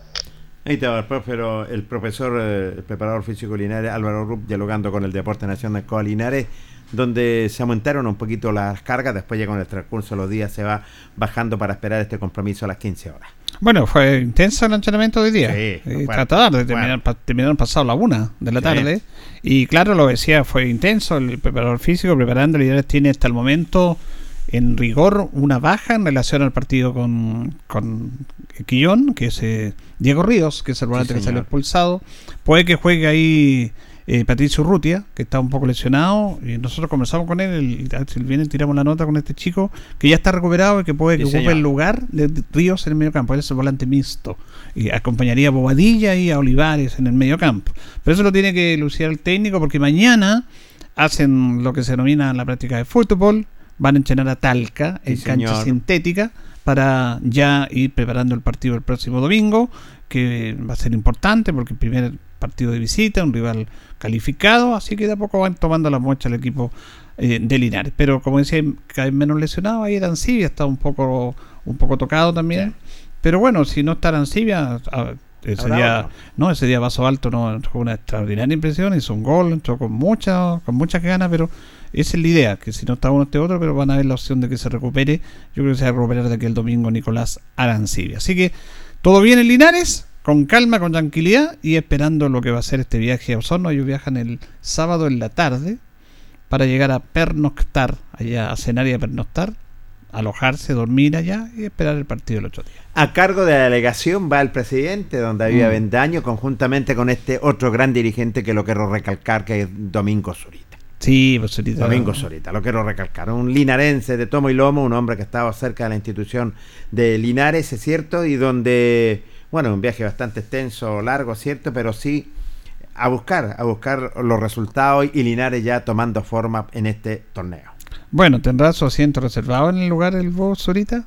Ahí estaba el, profe, el profesor, eh, el preparador físico Linares, Álvaro Rupp, dialogando con el Deporte Nacional de Coa Linares, donde se aumentaron un poquito las cargas, después ya con el transcurso de los días se va bajando para esperar este compromiso a las 15 horas. Bueno, fue intenso el entrenamiento de hoy día. Sí, Eh, tarde, terminaron, pa- terminaron pasado la una de la Sí. tarde. Y claro, lo decía, fue intenso. El preparador físico preparando, Linares tiene hasta el momento en rigor una baja en relación al partido con, con Quillón, que es eh, Diego Ríos, que es el volante que salió expulsado. Puede que juegue ahí eh, Patricio Urrutia, que está un poco lesionado. Y nosotros conversamos con él, el, viene tiramos la nota con este chico, que ya está recuperado y que puede Sí, que ocupe señor. el lugar de Ríos en el medio campo. Él es el volante mixto. Y acompañaría a Bobadilla y a Olivares en el medio campo. Pero eso lo tiene que lucir el técnico porque mañana hacen lo que se denomina la práctica de fútbol. Van a entrenar a Talca en Sí, cancha señor. sintética para ya ir preparando el partido el próximo domingo que va a ser importante porque el primer partido de visita, un rival calificado, así que de a poco van tomando la muestra el equipo eh, de Linares. Pero como decía, cada vez menos lesionado, ahí Arancibia está un poco, un poco tocado también. Pero bueno, si no está Arancibia, a- ese Habrá día, otro. no, ese día Vaso Alto no con una extraordinaria impresión, hizo un gol, entró con mucha, con muchas ganas, pero esa es la idea, que si no está uno este otro, pero van a ver la opción de que se recupere. Yo creo que se va a recuperar de aquí el domingo Nicolás Arancibia. Así que todo bien en Linares, con calma, con tranquilidad y esperando lo que va a ser este viaje a Osorno. Ellos viajan el sábado en la tarde para llegar a pernoctar, allá a cenar y a pernoctar, alojarse, dormir allá y esperar el partido el otro día. A cargo de la delegación va el presidente, don David Mm. Avendaño, conjuntamente con este otro gran dirigente que lo quiero recalcar, que es Domingo Zurita. Sí, pues ahorita- Domingo Zurita, lo quiero recalcar. Un linarense de tomo y lomo, un hombre que estaba cerca de la institución de Linares, es cierto, y donde, bueno, un viaje bastante extenso, largo, cierto, pero sí a buscar, a buscar los resultados y Linares ya tomando forma en este torneo. Bueno, ¿tendrá su asiento reservado en el lugar el vos ahorita?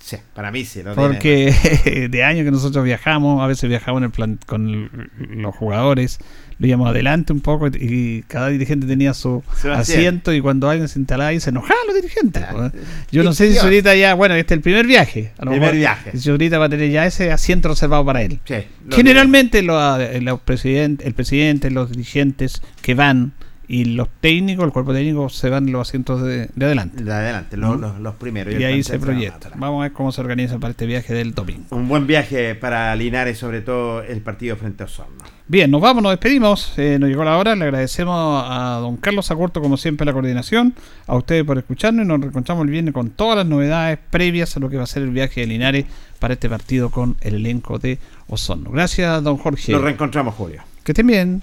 Sí, para mí sí. lo tiene. Porque de años que nosotros viajamos, a veces viajamos en el plan con los jugadores, lo íbamos adelante un poco y cada dirigente tenía su asiento. y cuando alguien se instalaba ahí se enojaban los dirigentes. pues. Yo Y- no sé si ahorita ya, bueno, este es el primer viaje. A lo Primer mejor viaje. Si ahorita va a tener ya ese asiento reservado para él. Sí, lo Generalmente los, eh, los presidentes, el presidente, los dirigentes que van y los técnicos, el cuerpo técnico, se van los asientos de, de adelante. De adelante, los, ¿Mm? los- los primeros. Y ahí se proyecta. Vamos a ver cómo se organiza para este viaje del domingo. Un buen viaje para Linares, sobre todo el partido frente a Osorno. Bien, nos vamos, nos despedimos. eh, nos llegó la hora. Le agradecemos a don Carlos Acorto, como siempre, la coordinación. A ustedes por escucharnos y nos reencontramos el viernes con todas las novedades previas a lo que va a ser el viaje de Linares para este partido con el elenco de Osorno. Gracias, don Jorge. Nos reencontramos, Julio. Que estén bien.